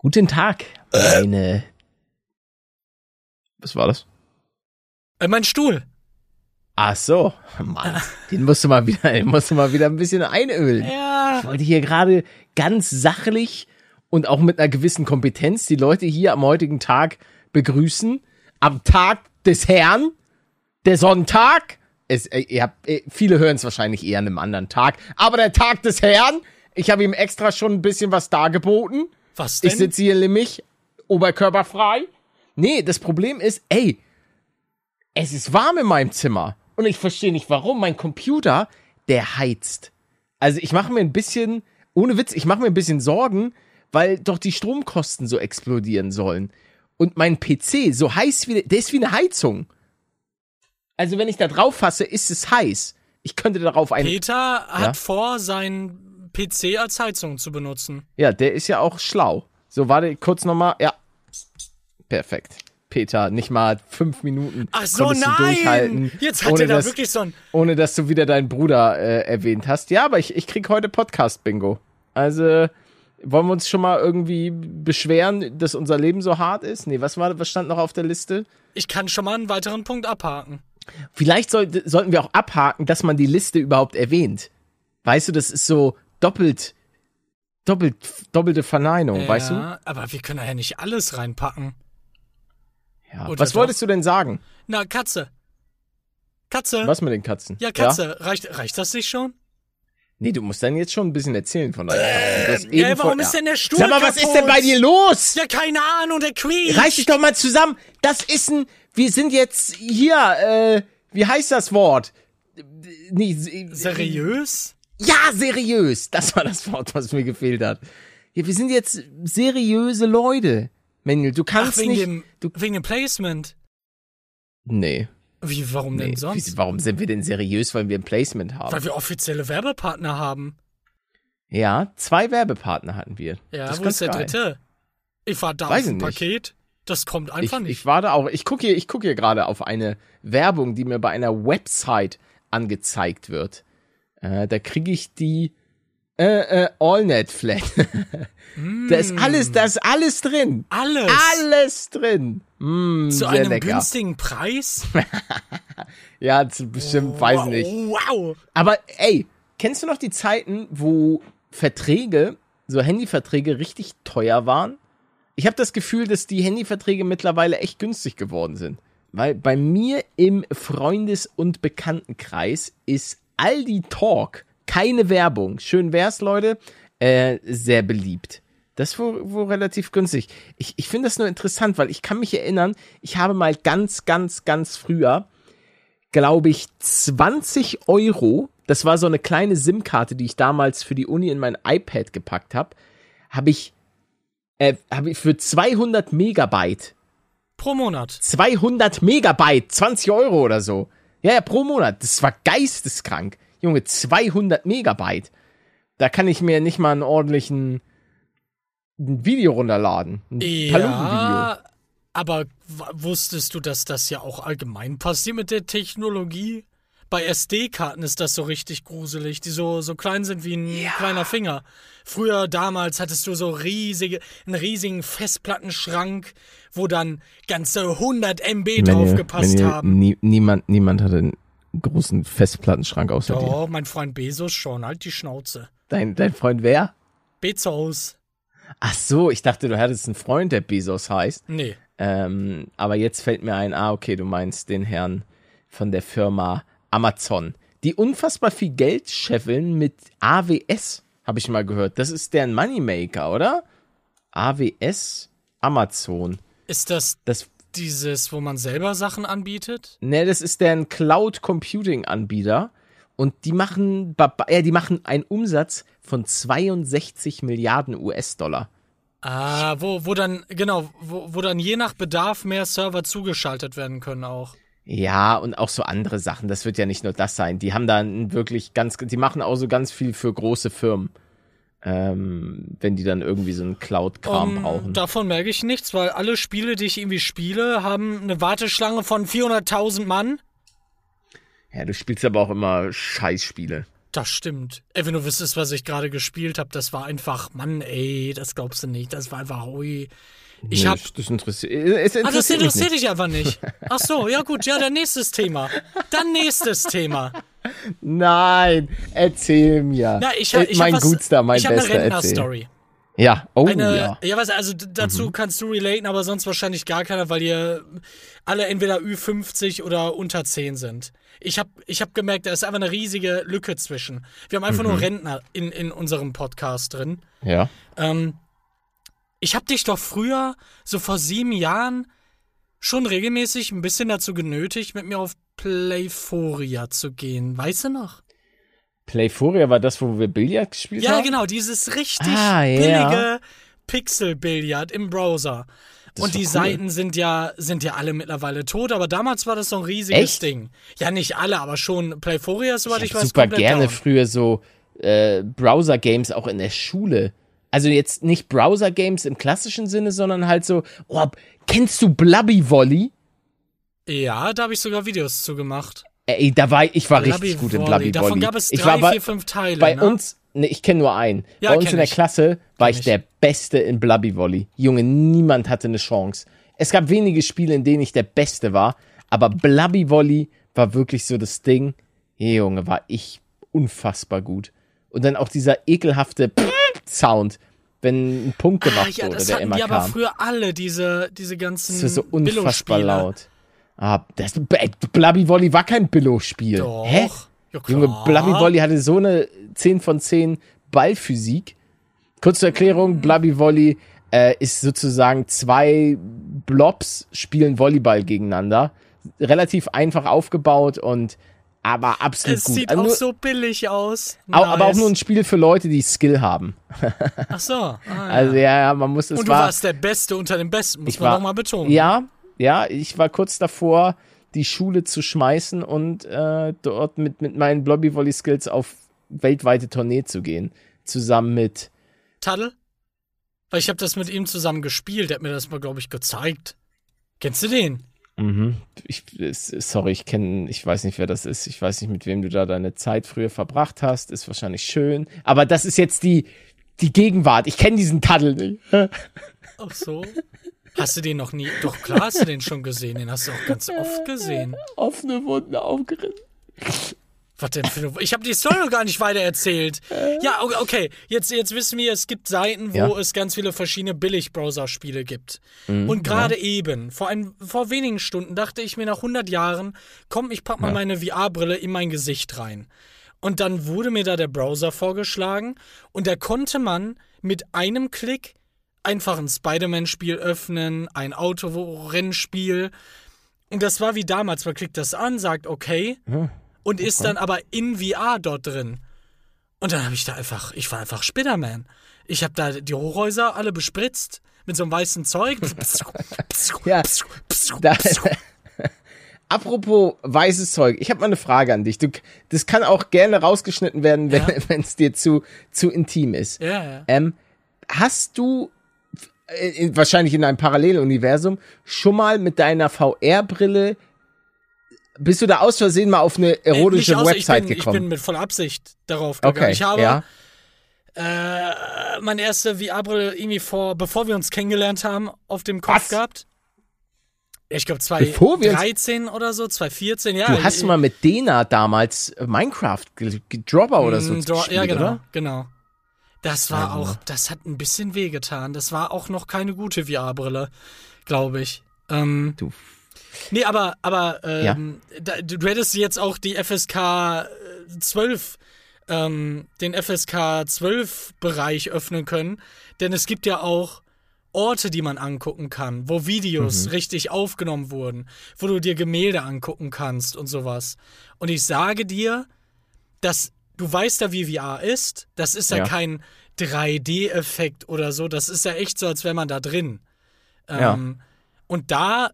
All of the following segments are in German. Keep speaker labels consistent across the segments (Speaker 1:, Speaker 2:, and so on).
Speaker 1: Guten Tag, meine. Was war das?
Speaker 2: Äh, mein Stuhl.
Speaker 1: Ach so, Mann, den musst du mal wieder, den musst du mal wieder ein bisschen einölen.
Speaker 2: Ja.
Speaker 1: Ich wollte hier gerade ganz sachlich und auch mit einer gewissen Kompetenz die Leute hier am heutigen Tag begrüßen. Am Tag des Herrn, der Sonntag. Es, äh, ihr habt, äh, viele hören es wahrscheinlich eher an einem anderen Tag. Aber der Tag des Herrn, ich habe ihm extra schon ein bisschen was dargeboten.
Speaker 2: Was denn?
Speaker 1: Ich sitze hier nämlich oberkörperfrei. Nee, das Problem ist, ey, es ist warm in meinem Zimmer. Und ich verstehe nicht warum. Mein Computer, der heizt. Also ich mache mir ein bisschen, ohne Witz, ich mache mir ein bisschen Sorgen, weil doch die Stromkosten so explodieren sollen. Und mein PC, so heiß wie, der ist wie eine Heizung. Also wenn ich da drauf fasse, ist es heiß. Ich könnte darauf ein.
Speaker 2: Peter hat
Speaker 1: Ja?
Speaker 2: vor, seinen PC als Heizung zu benutzen.
Speaker 1: Ja, der ist ja auch schlau. So, warte, kurz nochmal. Ja. Perfekt. Peter, nicht mal fünf Minuten
Speaker 2: Ach so,
Speaker 1: konntest du
Speaker 2: nein!
Speaker 1: durchhalten.
Speaker 2: Jetzt hat
Speaker 1: ohne
Speaker 2: er da
Speaker 1: dass,
Speaker 2: wirklich so ein.
Speaker 1: ohne dass du wieder deinen Bruder äh, erwähnt hast. Ja, aber ich, ich krieg heute Podcast-Bingo. Also, wollen wir uns schon mal irgendwie beschweren, dass unser Leben so hart ist? Nee, was war, was stand noch auf der Liste?
Speaker 2: Ich kann schon mal einen weiteren Punkt abhaken.
Speaker 1: Vielleicht sollte, sollten wir auch abhaken, dass man die Liste überhaupt erwähnt. Weißt du, das ist so doppelt, doppelt, doppelte Verneinung, weißt du?
Speaker 2: Ja, aber wir können ja nicht alles reinpacken.
Speaker 1: Ja.
Speaker 2: Oder
Speaker 1: Was
Speaker 2: doch?
Speaker 1: wolltest du denn sagen?
Speaker 2: Na, Katze. Katze.
Speaker 1: Was mit den Katzen?
Speaker 2: Ja, Katze. Reicht, reicht das nicht schon?
Speaker 1: Nee, du musst dann jetzt schon ein bisschen erzählen von deinen Katzen.
Speaker 2: Äh, Ja, warum ist denn der Stuhl
Speaker 1: Sag mal, was ist denn bei dir los?
Speaker 2: Ja, keine Ahnung, der quietscht.
Speaker 1: Reiß dich doch mal zusammen. Das ist ein, wir sind jetzt hier, äh, wie heißt das Wort? Nee, se-
Speaker 2: Seriös?
Speaker 1: Ja, seriös. Das war das Wort, was mir gefehlt hat. Ja, wir sind jetzt seriöse Leute. Manuel, du
Speaker 2: Ach,
Speaker 1: kannst
Speaker 2: wegen
Speaker 1: nicht.
Speaker 2: dem,
Speaker 1: du,
Speaker 2: wegen dem Placement.
Speaker 1: nee.
Speaker 2: Wie, warum
Speaker 1: nee.
Speaker 2: denn sonst?
Speaker 1: Wie, warum sind wir denn seriös, weil wir ein Placement haben?
Speaker 2: Weil wir offizielle Werbepartner haben.
Speaker 1: Ja, zwei Werbepartner hatten wir.
Speaker 2: Ja,
Speaker 1: Das
Speaker 2: wo ist der
Speaker 1: geil.
Speaker 2: dritte? Ich war da
Speaker 1: Weiß
Speaker 2: auf ein. Paket. Das kommt einfach
Speaker 1: ich,
Speaker 2: nicht.
Speaker 1: Ich warte auch. Ich gucke hier, ich gucke hier gerade auf eine Werbung, die mir bei einer Website angezeigt wird. Äh, da kriege ich die äh, äh, AllNet Flat. da ist alles, da ist alles drin.
Speaker 2: Alles.
Speaker 1: Alles drin. Mm,
Speaker 2: Zu einem
Speaker 1: lecker.
Speaker 2: günstigen Preis?
Speaker 1: Ja, bestimmt, weiß
Speaker 2: wow,
Speaker 1: nicht.
Speaker 2: Wow.
Speaker 1: Aber ey, kennst du noch die Zeiten, wo Verträge, so Handyverträge richtig teuer waren? Ich habe das Gefühl, dass die Handyverträge mittlerweile echt günstig geworden sind. Weil bei mir im Freundes- und Bekanntenkreis ist Aldi Talk, keine Werbung, schön wär's, Leute, äh, sehr beliebt. Das wohl, wohl relativ günstig. Ich, ich finde das nur interessant, weil ich kann mich erinnern, ich habe mal ganz, ganz, ganz früher glaube ich, 20 Euro. Das war so eine kleine SIM-Karte, die ich damals für die Uni in mein iPad gepackt habe. Habe ich, äh, habe ich für 200 Megabyte,
Speaker 2: Pro Monat.
Speaker 1: 200 Megabyte, 20 Euro oder so. Ja, ja, pro Monat. Das war geisteskrank. Junge, 200 Megabyte. Da kann ich mir nicht mal einen ordentlichen ein Video runterladen. Ein.
Speaker 2: Ja, aber wusstest du, dass das ja auch allgemein passiert mit der Technologie? Bei SD-Karten ist das so richtig gruselig, die so, so klein sind wie ein kleiner Finger. Früher, damals, hattest du so riesige, einen riesigen Festplattenschrank, wo dann ganze 100 MB drauf gepasst haben.
Speaker 1: Nie, niemand, niemand hatte einen großen Festplattenschrank außer dir.
Speaker 2: Doch, mein Freund Bezos schon, halt die Schnauze.
Speaker 1: Dein, dein Freund wer?
Speaker 2: Bezos.
Speaker 1: Ach so, ich dachte, du hattest einen Freund, der Bezos heißt.
Speaker 2: Nee.
Speaker 1: Ähm, aber jetzt fällt mir ein, ah, okay, du meinst den Herrn von der Firma Amazon. Die unfassbar viel Geld scheffeln mit AWS, habe ich mal gehört. Das ist deren Moneymaker, oder? AWS Amazon.
Speaker 2: Ist das
Speaker 1: Das,
Speaker 2: dieses, wo man selber Sachen anbietet?
Speaker 1: ne, das ist deren Cloud Computing Anbieter. Und die machen, ja, die machen einen Umsatz von 62 Milliarden US-Dollar.
Speaker 2: Ah, wo, wo dann, genau, wo, wo dann je nach Bedarf mehr Server zugeschaltet werden können auch.
Speaker 1: Ja, und auch so andere Sachen. Das wird ja nicht nur das sein. Die haben da einen wirklich ganz, die machen auch so ganz viel für große Firmen. Ähm, wenn die dann irgendwie so einen Cloud-Kram
Speaker 2: Um,
Speaker 1: brauchen.
Speaker 2: Davon merke ich nichts, weil alle Spiele, die ich irgendwie spiele, haben eine Warteschlange von 400.000 Mann.
Speaker 1: Ja, du spielst aber auch immer Scheißspiele.
Speaker 2: Das stimmt. Ey, wenn du wüsstest, was ich gerade gespielt habe, das war einfach, Mann, ey, das glaubst du nicht. Das war einfach, ui. Ich
Speaker 1: Nee,
Speaker 2: hab.
Speaker 1: Das interessiert, es interessiert,
Speaker 2: Ah, das interessiert dich einfach nicht. Ach so, ja gut, ja, dann nächstes Thema. Dann nächstes Thema.
Speaker 1: Nein, erzähl mir.
Speaker 2: Na, ich,
Speaker 1: Äh,
Speaker 2: ich
Speaker 1: mein
Speaker 2: was,
Speaker 1: Gutster, mein
Speaker 2: ich
Speaker 1: Bester,
Speaker 2: eine
Speaker 1: erzähl.
Speaker 2: Rentner-Story.
Speaker 1: Ja, oh
Speaker 2: Eine,
Speaker 1: ja.
Speaker 2: ja. was, also dazu
Speaker 1: Mhm.
Speaker 2: kannst du relaten, aber sonst wahrscheinlich gar keiner, weil ihr alle entweder Ü50 oder unter 10 sind. Ich habe ich hab gemerkt, da ist einfach eine riesige Lücke zwischen. Wir haben einfach
Speaker 1: Mhm.
Speaker 2: nur Rentner in, in unserem Podcast drin.
Speaker 1: Ja.
Speaker 2: Ähm, ich habe dich doch früher, so vor sieben Jahren, schon regelmäßig ein bisschen dazu genötigt, mit mir auf Playforia zu gehen. Weißt du noch?
Speaker 1: Playforia war das, wo wir Billard gespielt
Speaker 2: Ja,
Speaker 1: haben?
Speaker 2: genau, dieses richtig
Speaker 1: Ah, ja.
Speaker 2: billige Pixel-Billard im Browser.
Speaker 1: Das
Speaker 2: Und die
Speaker 1: cool.
Speaker 2: Seiten sind ja, sind ja alle mittlerweile tot, aber damals war das so ein riesiges
Speaker 1: Echt?
Speaker 2: Ding. Ja, nicht alle, aber schon Playforia, soweit ich,
Speaker 1: Ich
Speaker 2: weiß,
Speaker 1: super gerne
Speaker 2: down.
Speaker 1: früher so äh, Browser-Games auch in der Schule. Also jetzt nicht Browser-Games im klassischen Sinne, sondern halt so, oh, kennst du Blubby Volley?
Speaker 2: Ja, da habe ich sogar Videos zu gemacht.
Speaker 1: Ey, da war ich, ich war
Speaker 2: Blubby
Speaker 1: richtig gut in
Speaker 2: Volley.
Speaker 1: Blubby
Speaker 2: Davon
Speaker 1: Volley.
Speaker 2: gab es
Speaker 1: ich
Speaker 2: drei,
Speaker 1: war bei,
Speaker 2: vier, fünf Teile.
Speaker 1: bei
Speaker 2: ne?
Speaker 1: uns, ne, ich kenne nur einen.
Speaker 2: Ja,
Speaker 1: bei uns in der
Speaker 2: ich.
Speaker 1: Klasse war ich
Speaker 2: ich.
Speaker 1: der Beste in Blubby Volley. Junge, niemand hatte eine Chance. Es gab wenige Spiele, in denen ich der Beste war, aber Blubby Volley war wirklich so das Ding. Hey, Junge, war ich unfassbar gut. Und dann auch dieser ekelhafte Sound, wenn ein Punkt
Speaker 2: ah,
Speaker 1: gemacht
Speaker 2: ja,
Speaker 1: wurde,
Speaker 2: das
Speaker 1: der immer
Speaker 2: die aber
Speaker 1: kam.
Speaker 2: früher alle, diese, diese ganzen
Speaker 1: Das ist so unfassbar laut. Ah, das, ey, Blubby Volley war kein Billo-Spiel.
Speaker 2: Doch.
Speaker 1: Hä?
Speaker 2: Ja,
Speaker 1: Junge,
Speaker 2: klar.
Speaker 1: Blubby Volley hatte so eine 10 von 10 Ballphysik. Kurz zur Erklärung, Blubby Volley äh, ist sozusagen zwei Blobs spielen Volleyball gegeneinander. Relativ einfach aufgebaut und aber absolut
Speaker 2: Es
Speaker 1: gut.
Speaker 2: sieht
Speaker 1: Also
Speaker 2: auch
Speaker 1: nur,
Speaker 2: so billig aus.
Speaker 1: au- Aber auch
Speaker 2: Nice.
Speaker 1: nur ein Spiel für Leute, die Skill haben.
Speaker 2: Ach so. Ah, ja.
Speaker 1: Also ja, ja man muss es
Speaker 2: Und du
Speaker 1: war,
Speaker 2: warst der Beste unter den Besten, muss
Speaker 1: Ich
Speaker 2: man
Speaker 1: war-
Speaker 2: doch mal betonen.
Speaker 1: Ja, ja, ich war kurz davor, die Schule zu schmeißen und äh, dort mit, mit meinen Blobby Volley Skills auf weltweite Tournee zu gehen. Zusammen mit.
Speaker 2: Taddel? Weil ich habe das mit ihm zusammen gespielt. Der hat mir das mal, glaube ich, gezeigt. Kennst du den?
Speaker 1: Mhm. Ich, sorry, ich kenne, ich weiß nicht, wer das ist. Ich weiß nicht, mit wem du da deine Zeit früher verbracht hast. Ist wahrscheinlich schön. Aber das ist jetzt die, die Gegenwart. Ich kenne diesen Taddel nicht.
Speaker 2: Ach so. Hast du den noch nie? Doch klar hast du den schon gesehen. Den hast du auch ganz oft gesehen.
Speaker 1: Offene Wunden aufgerissen.
Speaker 2: Was denn für eine. Ich habe die Story noch gar nicht weiter erzählt. Ja, o- okay. Jetzt, jetzt wissen wir, es gibt Seiten, wo
Speaker 1: Ja.
Speaker 2: es ganz viele verschiedene Billig-Browser-Spiele gibt.
Speaker 1: Mhm,
Speaker 2: Und gerade eben, vor, ein, vor wenigen Stunden, dachte ich mir nach 100 Jahren, komm, ich pack mal meine VR-Brille in mein Gesicht rein. Und dann wurde mir da der Browser vorgeschlagen und da konnte man mit einem Klick einfach ein Spider-Man-Spiel öffnen, ein Autorennspiel. Und das war wie damals, man klickt das an, sagt okay und ist dann aber in VR dort drin. Und dann habe ich da einfach, ich war einfach Spiderman. Ich habe da die Hochhäuser alle bespritzt mit so einem weißen Zeug.
Speaker 1: Ja, da, Apropos weißes Zeug, ich habe mal eine Frage an dich. Du, das kann auch gerne rausgeschnitten werden, wenn
Speaker 2: Ja.
Speaker 1: es dir zu, zu intim ist.
Speaker 2: ja, ja.
Speaker 1: Ähm, hast du äh, in- wahrscheinlich in einem Paralleluniversum schon mal mit deiner VR-Brille bist du da aus Versehen mal auf eine
Speaker 2: Äh,
Speaker 1: erotische
Speaker 2: außer,
Speaker 1: Website
Speaker 2: ich bin,
Speaker 1: gekommen?
Speaker 2: Ich bin mit voller Absicht darauf gegangen.
Speaker 1: okay,
Speaker 2: ich habe
Speaker 1: ja.
Speaker 2: äh, meine erste VR-Brille irgendwie vor, bevor wir uns kennengelernt haben, auf dem Kopf
Speaker 1: Was?
Speaker 2: gehabt. Ich glaube
Speaker 1: Bevor wir uns-
Speaker 2: 2013 oder so, 2014, ja.
Speaker 1: Du hast
Speaker 2: ich,
Speaker 1: mal mit Dena damals äh, Minecraft Dropper oder so
Speaker 2: Mm, Dro-
Speaker 1: gespielt,
Speaker 2: Ja, genau,
Speaker 1: oder?
Speaker 2: genau. Das war
Speaker 1: Ja,
Speaker 2: auch,
Speaker 1: genau.
Speaker 2: das hat ein bisschen wehgetan. Das war auch noch keine gute VR-Brille, glaube ich. Ähm,
Speaker 1: Du.
Speaker 2: Nee, aber, aber ähm, da, du, hättest jetzt auch die FSK äh, 12, ähm, den FSK 12 Bereich öffnen können, denn es gibt ja auch Orte, die man angucken kann, wo Videos
Speaker 1: Mhm.
Speaker 2: richtig aufgenommen wurden, wo du dir Gemälde angucken kannst und sowas. Und ich sage dir, dass du weißt ja, wie VR ist. Das ist ja,
Speaker 1: Ja.
Speaker 2: kein 3D-Effekt oder so. Das ist ja echt so, als wäre man da drin.
Speaker 1: Ja.
Speaker 2: Ähm, und da,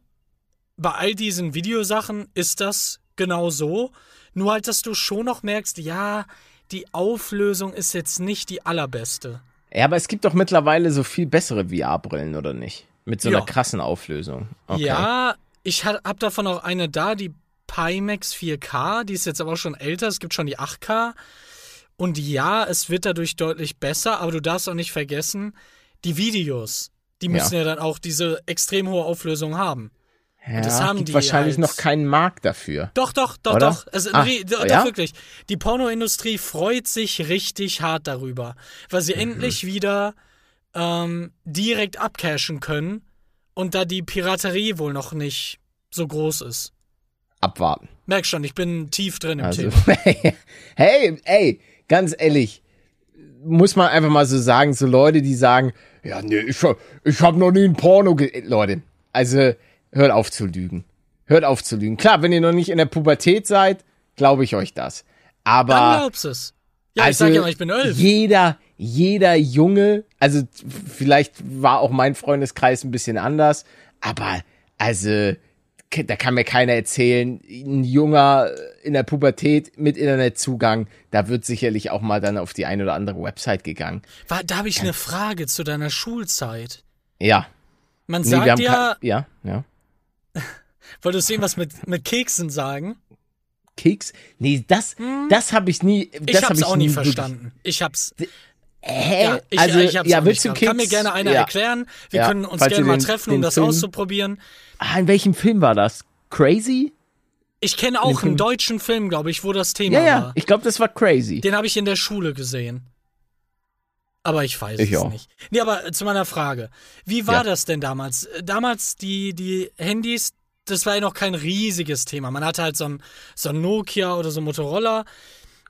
Speaker 2: bei all diesen Videosachen, ist das genau so. Nur halt, dass du schon noch merkst, ja, die Auflösung ist jetzt nicht die allerbeste.
Speaker 1: Ja, aber es gibt doch mittlerweile so viel bessere VR-Brillen, oder nicht? Mit so einer
Speaker 2: Ja.
Speaker 1: krassen Auflösung. Okay.
Speaker 2: Ja, ich ha- hab davon auch eine da, die Pimax 4K, die ist jetzt aber auch schon älter, es gibt schon die 8K. Und ja, es wird dadurch deutlich besser, aber du darfst auch nicht vergessen, die Videos, die müssen ja, ja dann auch diese extrem hohe Auflösung haben.
Speaker 1: Ja, das haben gibt die wahrscheinlich halt. noch keinen Markt dafür.
Speaker 2: Doch, doch, doch, Oder? doch. Also, ah, doch, ja? wirklich. Die Pornoindustrie freut sich richtig hart darüber, weil sie mhm. endlich wieder ähm, direkt abcashen können und da die Piraterie wohl noch nicht so groß ist.
Speaker 1: Abwarten.
Speaker 2: Merk schon, ich bin tief drin im also,
Speaker 1: Thema. hey, ey, ganz ehrlich, muss man einfach mal so sagen, so Leute, die sagen, ja, nee, ich, ich habe noch nie ein Porno ge Leute, also hört auf zu lügen. Hört auf zu lügen. Klar, wenn ihr noch nicht in der Pubertät seid, glaube ich euch das. Aber.
Speaker 2: Dann glaubst es. Ja, also, ich sag ja mal, ich bin elf.
Speaker 1: Jeder, jeder Junge, also vielleicht war auch mein Freundeskreis ein bisschen anders, aber also da kann mir keiner erzählen, ein Junger in der Pubertät mit Internetzugang, da wird sicherlich auch mal dann auf die eine oder andere Website gegangen.
Speaker 2: War, da habe ich eine Frage zu deiner Schulzeit.
Speaker 1: Ja.
Speaker 2: Man nee, sagt
Speaker 1: ja. Ja, ja.
Speaker 2: Wolltest du was mit, mit Keksen sagen?
Speaker 1: Keks? Nee, das, hm. das habe ich nie. Das
Speaker 2: ich hab's
Speaker 1: hab
Speaker 2: auch nie verstanden. Ich hab's.
Speaker 1: Hä?
Speaker 2: Ja, ich, also, ich hab's ja, willst du Keks? Kann mir gerne einer ja. erklären. Wir ja, können uns gerne mal treffen, um das Film, auszuprobieren.
Speaker 1: Ah, in welchem Film war das? Crazy?
Speaker 2: Ich kenne auch einen deutschen Film, glaube ich, wo das Thema
Speaker 1: ja, ja,
Speaker 2: war.
Speaker 1: Ich glaube, das war Crazy.
Speaker 2: Den habe ich in der Schule gesehen. Aber ich weiß ich es auch. nicht. Nee, aber zu meiner Frage. Wie war ja. das denn damals? Damals die, die Handys, das war ja noch kein riesiges Thema. Man hatte halt so ein, so ein Nokia oder so ein Motorola.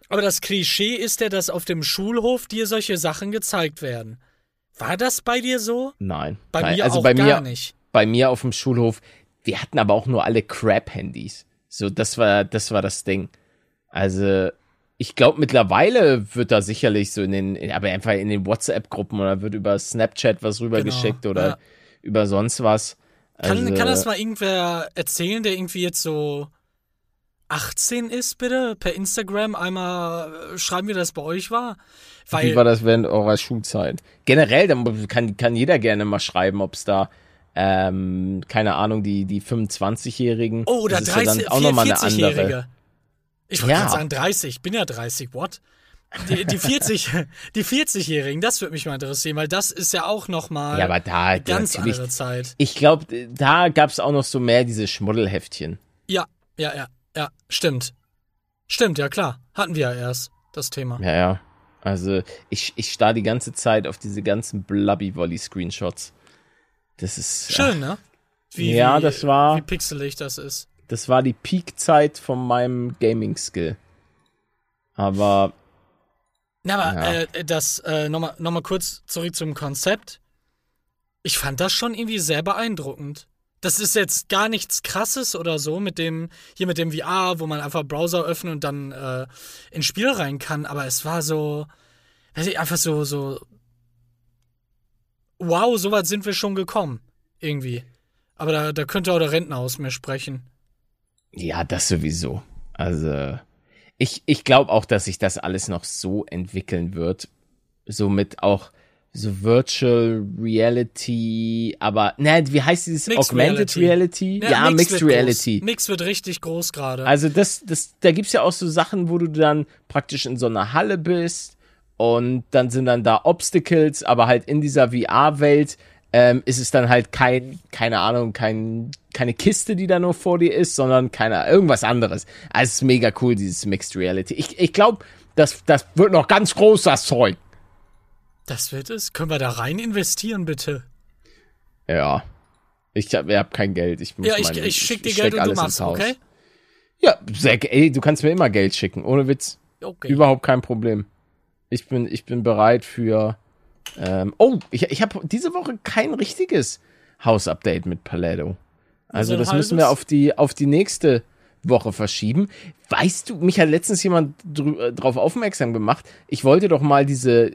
Speaker 2: Aber das Klischee ist ja, dass auf dem Schulhof dir solche Sachen gezeigt werden. War das bei dir so?
Speaker 1: Nein.
Speaker 2: Bei
Speaker 1: Nein.
Speaker 2: mir
Speaker 1: also
Speaker 2: auch
Speaker 1: bei
Speaker 2: gar
Speaker 1: mir,
Speaker 2: nicht.
Speaker 1: Bei mir auf dem Schulhof, wir hatten aber auch nur alle Crap-Handys. So, das war, das war das Ding. Also, ich glaube, mittlerweile wird da sicherlich so in den, aber einfach in den WhatsApp-Gruppen oder wird über Snapchat was rübergeschickt genau, oder ja. über sonst was.
Speaker 2: Also, kann, kann das mal irgendwer erzählen, der irgendwie jetzt so 18 ist, bitte? Per Instagram einmal äh, schreiben, wie das bei euch war?
Speaker 1: Weil, wie war das während eurer Schulzeit? Generell, dann kann, kann jeder gerne mal schreiben, ob es da ähm, keine Ahnung, die, die 25-Jährigen.
Speaker 2: Oh, oder 30, ja auch 40-Jährige. Ich wollte ja. gerade sagen 30, ich bin ja 30, what? Die, die 40, die 40-Jährigen, das würde mich mal interessieren, weil das ist ja auch noch mal
Speaker 1: ja, aber da,
Speaker 2: eine ganz andere Zeit.
Speaker 1: Ich glaube, da gab es auch noch so mehr diese Schmuddelheftchen.
Speaker 2: Ja, ja, ja, ja, stimmt. Stimmt, ja klar. Hatten wir ja erst das Thema.
Speaker 1: Ja, ja. Also ich, ich starr die ganze Zeit auf diese ganzen Blubby-Volley-Screenshots. Das ist.
Speaker 2: Schön, ne?
Speaker 1: Wie, ja, das war.
Speaker 2: Wie pixelig das ist.
Speaker 1: Das war die Peak-Zeit von meinem Gaming-Skill. Aber.
Speaker 2: Na, aber ja. äh, das, äh, nochmal noch mal kurz zurück zum Konzept. Ich fand das schon irgendwie sehr beeindruckend. Das ist jetzt gar nichts krasses oder so mit dem, hier mit dem VR, wo man einfach Browser öffnet und dann äh, ins Spiel rein kann, aber es war so, weiß ich, einfach so, so wow, so weit sind wir schon gekommen. Irgendwie. Aber da, da könnte auch der Rentner aus mir sprechen.
Speaker 1: Ja, das sowieso. Also, ich, ich glaube auch, dass sich das alles noch so entwickeln wird. Somit auch so Virtual Reality, aber, ne, wie heißt dieses Mixed Augmented Reality?
Speaker 2: Reality? Ja, ja Mixed, Mixed Reality. Groß. Mixed wird richtig groß gerade.
Speaker 1: Also das, das, da gibt's ja auch so Sachen, wo du dann praktisch in so einer Halle bist und dann sind dann da Obstacles, aber halt in dieser VR-Welt ähm, ist es dann halt kein, keine Ahnung, kein, keine Kiste, die da nur vor dir ist, sondern keine, irgendwas anderes. Also es ist mega cool, dieses Mixed Reality. Ich, ich glaube, das, das wird noch ganz groß, das Zeug.
Speaker 2: Das wird es? Können wir da rein investieren, bitte?
Speaker 1: Ja. Ich habe hab kein Geld. Ich muss
Speaker 2: ja, ich, meine, ich schick dir Geld und du machst, okay?
Speaker 1: Ja, sehr, ey, du kannst mir immer Geld schicken, ohne Witz. Okay. Überhaupt kein Problem. Ich bin, ich bin bereit für. Ähm, oh, ich, ich habe diese Woche kein richtiges Hausupdate mit Paletto. Also, das müssen wir auf die, auf die nächste Woche verschieben. Weißt du, mich hat letztens jemand äh, darauf aufmerksam gemacht. Ich wollte doch mal diese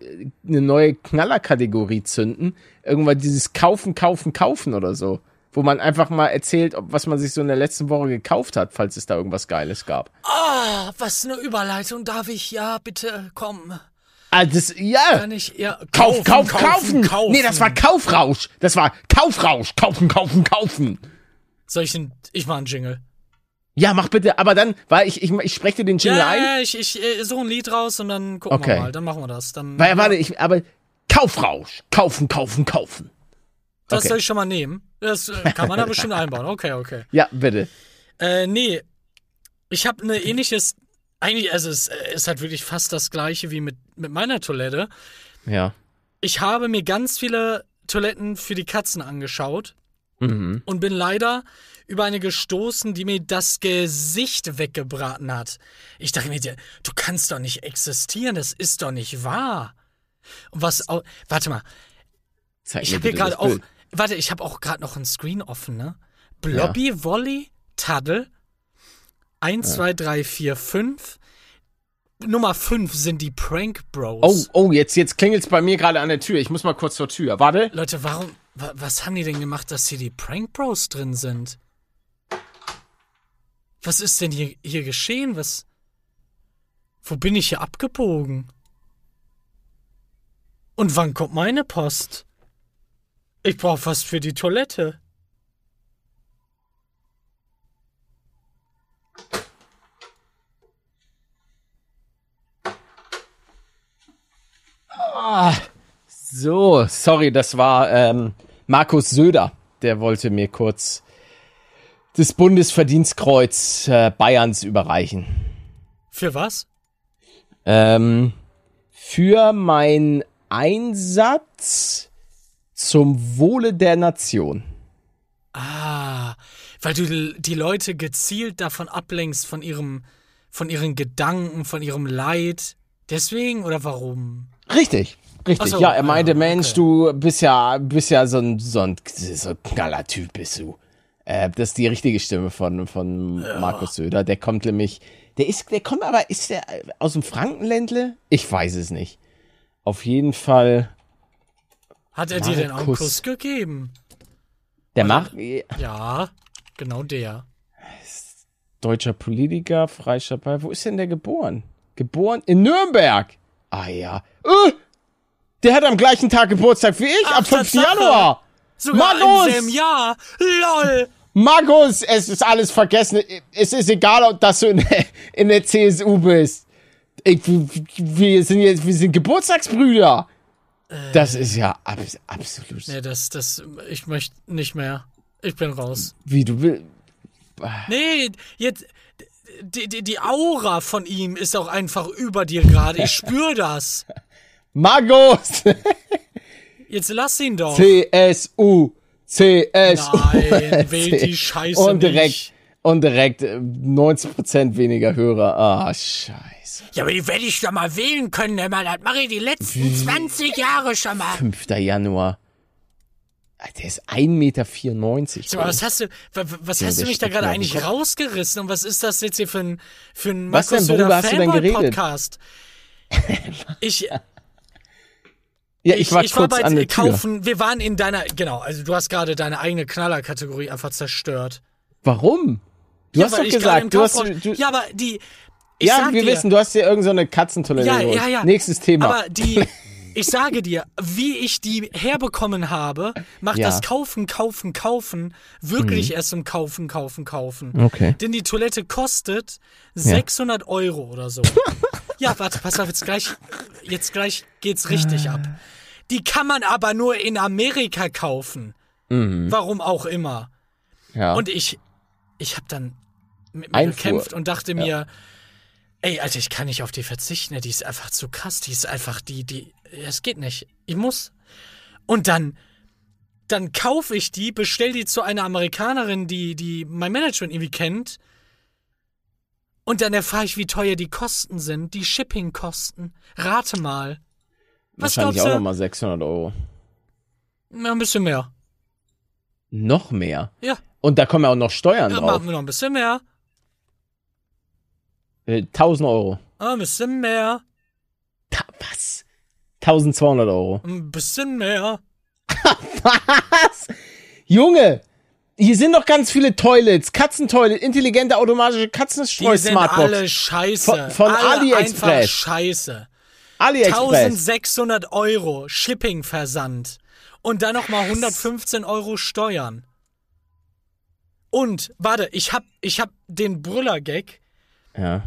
Speaker 1: eine neue Knallerkategorie zünden. Irgendwann dieses Kaufen, Kaufen, Kaufen oder so. Wo man einfach mal erzählt, was man sich so in der letzten Woche gekauft hat, falls es da irgendwas Geiles gab.
Speaker 2: Ah, oh, was eine Überleitung, darf ich? Ja, bitte, komm.
Speaker 1: Ah, das, ja.
Speaker 2: Kann ich, ja.
Speaker 1: Kauf, kaufen, kauf, kaufen, kaufen. Nee, das war Kaufrausch. Das war Kaufrausch. Kaufen, kaufen, kaufen.
Speaker 2: Soll ich den, ich mach einen Jingle.
Speaker 1: Ja, mach bitte, aber dann, weil ich, ich, ich spreche dir den Jingle
Speaker 2: Ja,
Speaker 1: ein.
Speaker 2: ja, ich, ich äh, suche ein Lied raus und dann gucken
Speaker 1: Okay.
Speaker 2: wir mal. Dann machen wir das. Dann,
Speaker 1: Weil, warte, ich, aber Kaufrausch. Kaufen, kaufen, kaufen.
Speaker 2: das
Speaker 1: okay.
Speaker 2: soll ich schon mal nehmen. Das äh, kann man da bestimmt einbauen. Okay, okay.
Speaker 1: Ja, bitte.
Speaker 2: Äh, nee. Ich habe eine ähnliches. Eigentlich, also es äh, ist halt wirklich fast das gleiche wie mit, mit meiner Toilette.
Speaker 1: Ja.
Speaker 2: Ich habe mir ganz viele Toiletten für die Katzen angeschaut
Speaker 1: Mhm.
Speaker 2: und bin leider über eine gestoßen, die mir das Gesicht weggebraten hat. Ich dachte mir, du kannst doch nicht existieren, das ist doch nicht wahr. Und was auch, warte mal,
Speaker 1: Zeig
Speaker 2: ich habe hier gerade auch, warte, ich habe auch gerade noch ein Screen offen, ne? Blobby, Volley, Taddle, 1, 2, 3, 4, 5. Nummer 5 sind die Prank
Speaker 1: Oh,
Speaker 2: Bros.
Speaker 1: oh, jetzt, jetzt klingelt's bei mir gerade an der Tür. Ich muss mal kurz zur Tür. Warte.
Speaker 2: Leute, warum, wa, was haben die denn gemacht, dass hier die Prank Bros drin sind? Was ist denn hier, hier geschehen? Was, wo bin ich hier abgebogen? Und wann kommt meine Post? Ich brauche was für die Toilette.
Speaker 1: So, sorry, das war ähm, Markus Söder. Der wollte mir kurz das Bundesverdienstkreuz äh, Bayerns überreichen.
Speaker 2: Für was?
Speaker 1: Ähm, für meinen Einsatz zum Wohle der Nation.
Speaker 2: Ah, weil du die Leute gezielt davon ablenkst, von ihrem, von ihren Gedanken, von ihrem Leid. Deswegen oder warum?
Speaker 1: Richtig, richtig.
Speaker 2: So,
Speaker 1: ja, er meinte,
Speaker 2: ja,
Speaker 1: Mensch,
Speaker 2: okay.
Speaker 1: du bist ja, bist ja so ein, so ein, so ein knaller Typ bist du. Äh, das ist die richtige Stimme von, von Markus Söder. Der kommt nämlich, der ist, der kommt aber, ist der aus dem Frankenländle? Ich weiß es nicht. Auf jeden Fall,
Speaker 2: Hat er dir denn auch einen
Speaker 1: Markus.
Speaker 2: Kuss gegeben?
Speaker 1: der macht,
Speaker 2: Ja, genau der.
Speaker 1: deutscher Politiker, Freistaat Bayern. Wo ist denn der geboren? Geboren in Nürnberg. Ah ja. Äh, der hat am gleichen Tag Geburtstag wie ich,
Speaker 2: Ach,
Speaker 1: am 5.
Speaker 2: Tatsache.
Speaker 1: Januar.
Speaker 2: Sogar
Speaker 1: Markus!
Speaker 2: im selben Jahr. LOL!
Speaker 1: Markus, es ist alles vergessen. Es ist egal, ob dass du in der, in der CSU bist. Ich, wir sind jetzt, wir sind Geburtstagsbrüder. Das ist ja abs absolut.
Speaker 2: Nee, das, das, ich möchte nicht mehr. Ich bin raus.
Speaker 1: Wie du willst.
Speaker 2: Nee, jetzt, die, die, die Aura von ihm ist auch einfach über dir gerade. Ich spüre das.
Speaker 1: Markus!
Speaker 2: Jetzt lass ihn doch.
Speaker 1: CSU. CSU.
Speaker 2: Nein, wählt die Scheiße
Speaker 1: Und direkt,
Speaker 2: nicht.
Speaker 1: und direkt äh, 90% weniger Hörer. Ah, scheiße.
Speaker 2: Ja, aber die werde ich doch mal wählen können, immer. Das mache ich die letzten 20 Jahre schon mal.
Speaker 1: 5. Januar. Ah, Der ist 1,94 Meter.
Speaker 2: Was hast du, wa- wa- was
Speaker 1: Ja,
Speaker 2: hast du mich da gerade eigentlich
Speaker 1: Kopf.
Speaker 2: rausgerissen? Und was ist das jetzt hier für ein, für ein
Speaker 1: Was denn? Worüber hast du denn geredet?
Speaker 2: Podcast? Ich,
Speaker 1: Ja, ich, war
Speaker 2: ich
Speaker 1: kurz
Speaker 2: war bei
Speaker 1: an der Tür.
Speaker 2: kaufen. Wir waren in deiner, genau, also du hast gerade deine eigene Knallerkategorie einfach zerstört.
Speaker 1: Warum? Du
Speaker 2: Ja,
Speaker 1: hast doch gesagt, du hast, du,
Speaker 2: Ja, aber die,
Speaker 1: ja, wir
Speaker 2: dir,
Speaker 1: wissen, du hast dir irgendeine so eine Katzentoilette
Speaker 2: ja, ja, ja.
Speaker 1: Nächstes Thema.
Speaker 2: Aber die, ich sage dir, wie ich die herbekommen habe, macht
Speaker 1: Ja. Mhm.
Speaker 2: das Kaufen, Kaufen, Kaufen wirklich erst um Kaufen, Kaufen, Kaufen.
Speaker 1: Okay.
Speaker 2: Denn die Toilette kostet 600 Euro oder so. ja, warte, pass auf, jetzt gleich, jetzt gleich geht's richtig ab. Die kann man aber nur in Amerika kaufen. Warum auch immer.
Speaker 1: Mhm. ja.
Speaker 2: Und ich, ich habe dann mit mir
Speaker 1: Einfuhr.
Speaker 2: gekämpft und dachte mir, ey, Alter, ich kann nicht auf die verzichten, die ist einfach zu krass, die ist einfach, die, die, es geht nicht. Ich muss. Und dann, dann kaufe ich die, bestell die zu einer Amerikanerin, die, die mein Management irgendwie kennt. Und dann erfahre ich, wie teuer die Kosten sind, die Shipping-Kosten. Rate mal. Was
Speaker 1: Wahrscheinlich auch nochmal 600 Euro.
Speaker 2: Ja, ein bisschen mehr.
Speaker 1: Noch mehr.
Speaker 2: Ja,
Speaker 1: Und da kommen ja auch noch Steuern
Speaker 2: ja
Speaker 1: drauf.
Speaker 2: machen wir noch ein bisschen mehr.
Speaker 1: Äh, 1000 Euro.
Speaker 2: Ah, Ein bisschen mehr.
Speaker 1: Ta was? 1200 Euro.
Speaker 2: Ein bisschen mehr.
Speaker 1: Was? Junge! Hier sind doch ganz viele Toilets, Katzentoilet, intelligente automatische
Speaker 2: Die
Speaker 1: Katzenstreu
Speaker 2: sind
Speaker 1: Smartbox.
Speaker 2: alle scheiße.
Speaker 1: Von- von
Speaker 2: alle
Speaker 1: AliExpress.
Speaker 2: Einfach scheiße.
Speaker 1: AliExpress.
Speaker 2: 1600 Euro Shipping-Versand. Und dann nochmal 115 Euro Steuern. Und, warte, ich hab, ich hab den Brüller-Gag.
Speaker 1: Ja.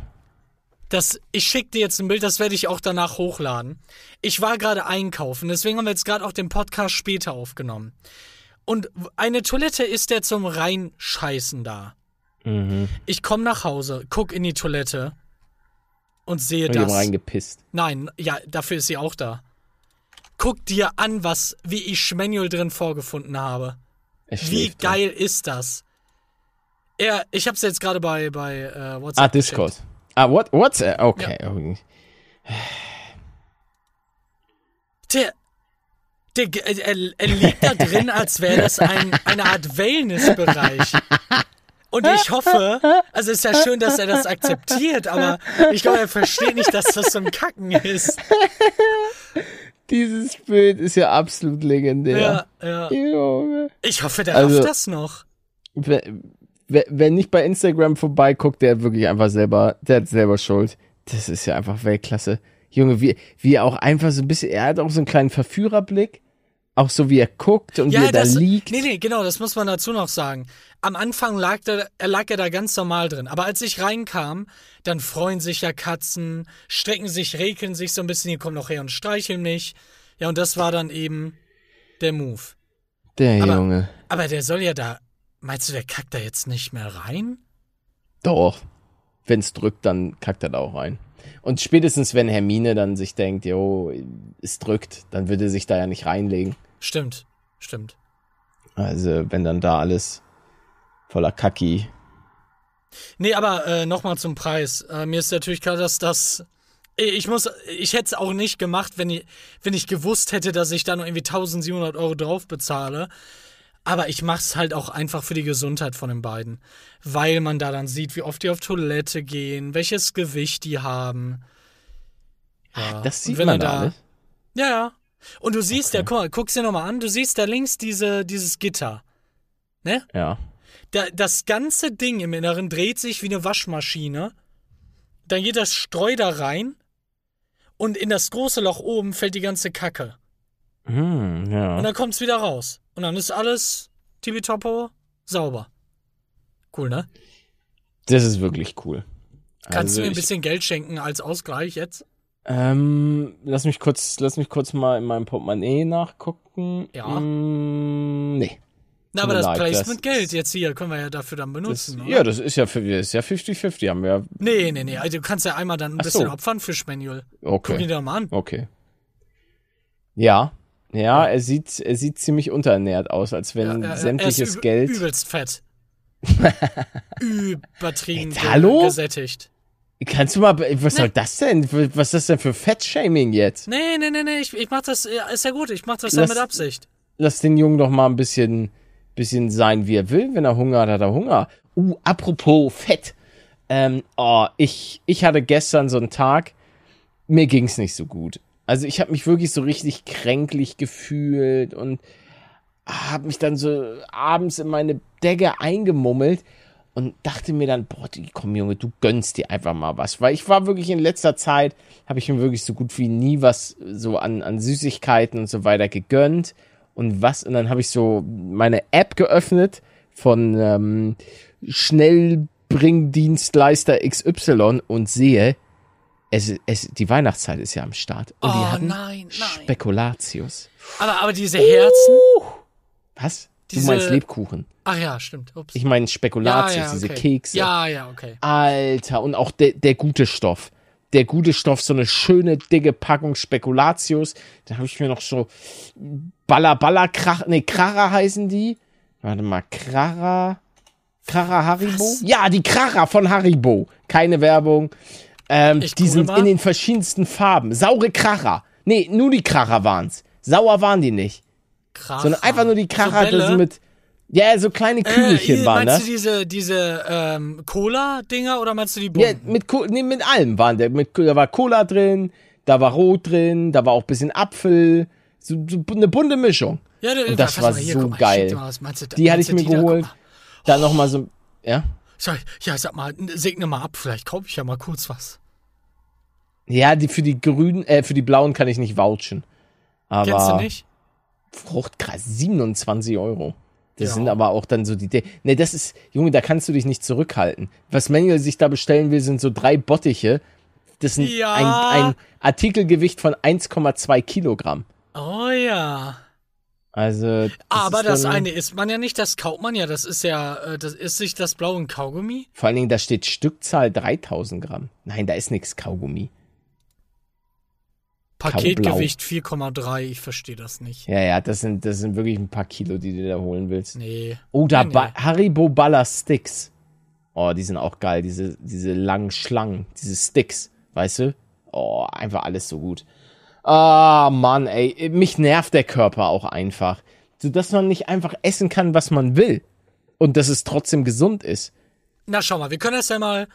Speaker 2: Das, ich schicke dir jetzt ein Bild, das werde ich auch danach hochladen. Ich war gerade einkaufen, deswegen haben wir jetzt gerade auch den Podcast später aufgenommen. Und eine Toilette ist der zum Reinscheißen da.
Speaker 1: Mhm.
Speaker 2: Ich komme nach Hause, guck in die Toilette und sehe
Speaker 1: Und ich
Speaker 2: das.
Speaker 1: reingepisst.
Speaker 2: Nein, ja, dafür ist sie auch da. Guck dir an, was, wie ich Schmanuel drin vorgefunden habe. Wie
Speaker 1: schläft drin.
Speaker 2: geil ist das? Er, ich hab's jetzt gerade bei, bei äh, WhatsApp.
Speaker 1: Ah, Discord. Ah, what, what's, äh, okay. Oh,
Speaker 2: Der, der, er, er liegt da drin, als wäre das ein, eine Art Wellnessbereich. Und ich hoffe, also ist ja schön, dass er das akzeptiert, aber ich glaube, er versteht nicht, dass das so ein Kacken ist.
Speaker 1: Dieses Bild ist ja absolut legendär.
Speaker 2: Ja, ja. Ich hoffe, der
Speaker 1: Also-
Speaker 2: rafft das noch.
Speaker 1: Wer, nicht bei Instagram vorbeiguckt, der hat wirklich einfach selber, der hat selber Schuld. Das ist ja einfach Weltklasse. Junge, wie, wie er auch einfach so ein bisschen, er hat auch so einen kleinen Verführerblick. Auch so wie er guckt und wie er da
Speaker 2: das,
Speaker 1: liegt.
Speaker 2: Nee, nee, genau, das muss man dazu noch sagen. Am Anfang lag, er lag er da ganz normal drin. Aber als ich reinkam, dann freuen sich ja Katzen, strecken sich, rekeln sich so ein bisschen, die kommen noch her und streicheln mich. Ja, und das war dann eben der Move.
Speaker 1: Der
Speaker 2: Aber-
Speaker 1: Junge.
Speaker 2: Aber der soll ja da. Meinst du, der kackt da jetzt nicht mehr rein?
Speaker 1: Doch. Wenn's drückt, dann kackt er da auch rein. Und spätestens, wenn Hermine dann sich denkt, jo, es drückt, dann würde er sich da ja nicht reinlegen.
Speaker 2: Stimmt, stimmt.
Speaker 1: Also, wenn dann da alles voller Kacki.
Speaker 2: Nee, aber äh, nochmal zum Preis. Äh, mir ist natürlich klar, dass das. Ich muss, ich hätte es auch nicht gemacht, wenn ich, wenn ich gewusst hätte, dass ich da noch irgendwie 1700 Euro drauf bezahle. Aber ich mach's halt auch einfach für die Gesundheit von den beiden. Weil man da dann sieht, wie oft die auf Toilette gehen, welches Gewicht die haben. Ja.
Speaker 1: Das sieht man da alles.
Speaker 2: Ja, ja. Und du siehst ja,
Speaker 1: Okay.
Speaker 2: guck mal, guck's dir nochmal an, du siehst da links diese, dieses Gitter. Ne?
Speaker 1: Ja.
Speaker 2: Da, das ganze Ding im Inneren dreht sich wie eine Waschmaschine. Dann geht das Streu da rein und in das große Loch oben fällt die ganze Kacke.
Speaker 1: Hm, ja.
Speaker 2: Und dann kommt's wieder raus. Und dann ist alles tippitoppo sauber. Cool, ne?
Speaker 1: Das ist wirklich cool.
Speaker 2: Kannst
Speaker 1: Also
Speaker 2: du mir ein
Speaker 1: ich-
Speaker 2: bisschen Geld schenken als Ausgleich jetzt?
Speaker 1: Ähm, lass mich kurz, lass mich kurz mal in meinem Portemonnaie nachgucken.
Speaker 2: Ja.
Speaker 1: Mm, nee.
Speaker 2: Na, aber das
Speaker 1: leid,
Speaker 2: Placement
Speaker 1: das
Speaker 2: Geld
Speaker 1: ist-
Speaker 2: jetzt hier können wir ja dafür dann
Speaker 1: Das,
Speaker 2: benutzen, oder?
Speaker 1: ja, das ist ja, für- das ist ja 50-50, haben wir ja.
Speaker 2: Nee, nee, nee. Also du kannst ja einmal dann ein
Speaker 1: Ach
Speaker 2: bisschen
Speaker 1: so.
Speaker 2: opfern für. Guck ihn
Speaker 1: Okay.
Speaker 2: dir doch mal an.
Speaker 1: Okay. Ja. Ja, er sieht, er sieht ziemlich unterernährt aus, als wenn
Speaker 2: Ja, er- er
Speaker 1: sämtliches
Speaker 2: ist üb-
Speaker 1: Geld.
Speaker 2: Übelst fett. Übertrieben ge-
Speaker 1: hallo?
Speaker 2: gesättigt.
Speaker 1: Kannst du mal, was soll das denn? Was ist das denn für Fettshaming jetzt?
Speaker 2: Nee, nee, nee, nee, ich, ich mach das, ja, ist ja gut, ich mach das
Speaker 1: Lass-
Speaker 2: ja mit Absicht.
Speaker 1: Lass den Jungen doch mal ein bisschen, bisschen sein, wie er will. Wenn er Hunger hat, hat er Hunger. Uh, apropos Fett. Ähm, oh, ich, ich hatte gestern so einen Tag, mir ging's nicht so gut. Also ich habe mich wirklich so richtig kränklich gefühlt und habe mich dann so abends in meine Decke eingemummelt und dachte mir dann, boah, komm Junge, du gönnst dir einfach mal was. Weil ich war wirklich in letzter Zeit, habe ich mir wirklich so gut wie nie was so an, an Süßigkeiten und so weiter gegönnt. Und was, und dann habe ich so meine App geöffnet von ähm, Schnellbringdienstleister XY und sehe, es, es, die Weihnachtszeit ist ja am Start. Und die
Speaker 2: Oh
Speaker 1: hatten
Speaker 2: nein, nein.
Speaker 1: Spekulatius.
Speaker 2: Aber, aber diese Herzen.
Speaker 1: Was?
Speaker 2: Diese-
Speaker 1: du meinst Lebkuchen.
Speaker 2: Ach ja, stimmt. Ups.
Speaker 1: Ich meine
Speaker 2: ja,
Speaker 1: Spekulatius,
Speaker 2: ja,
Speaker 1: diese
Speaker 2: okay.
Speaker 1: Kekse.
Speaker 2: Ja, ja, okay.
Speaker 1: Alter, und auch der, der gute Stoff. Der gute Stoff, so eine schöne, dicke Packung Spekulatius. Da habe ich mir noch so Baller, Baller, Krach, nee, Krara heißen die. Warte mal, Krara, Krara Haribo?
Speaker 2: Was?
Speaker 1: Ja, die Krara von Haribo. Keine Werbung. Ähm, die sind
Speaker 2: mal.
Speaker 1: in den verschiedensten Farben. Saure Krara. Nee, nur die Krara waren's. Sauer waren die nicht.
Speaker 2: Krass.
Speaker 1: Sondern einfach nur die Krara,
Speaker 2: So
Speaker 1: das mit, ja, so kleine Kügelchen
Speaker 2: äh,
Speaker 1: waren
Speaker 2: meinst
Speaker 1: das.
Speaker 2: du diese, diese ähm, Cola-Dinger oder meinst du die
Speaker 1: Ja,
Speaker 2: bunten?
Speaker 1: mit, Co- nee, mit allem waren der. Mit, da war Cola drin, da war Rot drin, da war auch ein bisschen Apfel. So, so eine bunte Mischung.
Speaker 2: Ja, du-
Speaker 1: und das war
Speaker 2: hier,
Speaker 1: so
Speaker 2: ich
Speaker 1: geil.
Speaker 2: mal. Meinst
Speaker 1: Die hatte
Speaker 2: meinst
Speaker 1: ich mir
Speaker 2: da?
Speaker 1: Geholt.
Speaker 2: mal.
Speaker 1: Dann nochmal so, ja?
Speaker 2: Sag, ja, sag mal, segne mal ab, vielleicht kaufe ich ja mal kurz was.
Speaker 1: Ja, die für die grünen, äh, für die blauen kann ich nicht vouchen. Aber
Speaker 2: Kennst du nicht?
Speaker 1: Fruchtkreis, 27 Euro. Das
Speaker 2: Ja.
Speaker 1: sind aber auch dann so die. De ne, das ist, Junge, da kannst du dich nicht zurückhalten. Was Manuel sich da bestellen will, sind so drei Bottiche. Das sind
Speaker 2: Ja.
Speaker 1: ein, ein Artikelgewicht von 1,2 Kilogramm.
Speaker 2: Oh ja.
Speaker 1: Also. Das
Speaker 2: Aber das eine isst man ja nicht, das kaut man ja. Das ist ja, äh, das ist sich das blaue Kaugummi.
Speaker 1: Vor allen Dingen, da steht Stückzahl 3000 Gramm. Nein, da ist nichts Kaugummi.
Speaker 2: Paketgewicht 4,3. Ich verstehe das nicht.
Speaker 1: Ja, ja, das sind, das sind wirklich ein paar Kilo, die du da holen willst.
Speaker 2: Nee.
Speaker 1: Oh, da
Speaker 2: Nee, nee.
Speaker 1: Haribo Baller Sticks. Oh, die sind auch geil, diese, diese langen Schlangen, diese Sticks, weißt du? Oh, einfach alles so gut. Ah, Mann, ey, mich nervt der Körper auch einfach. So, dass man nicht einfach essen kann, was man will. Und dass es trotzdem gesund ist.
Speaker 2: Na, schau mal, wir können das ja mal,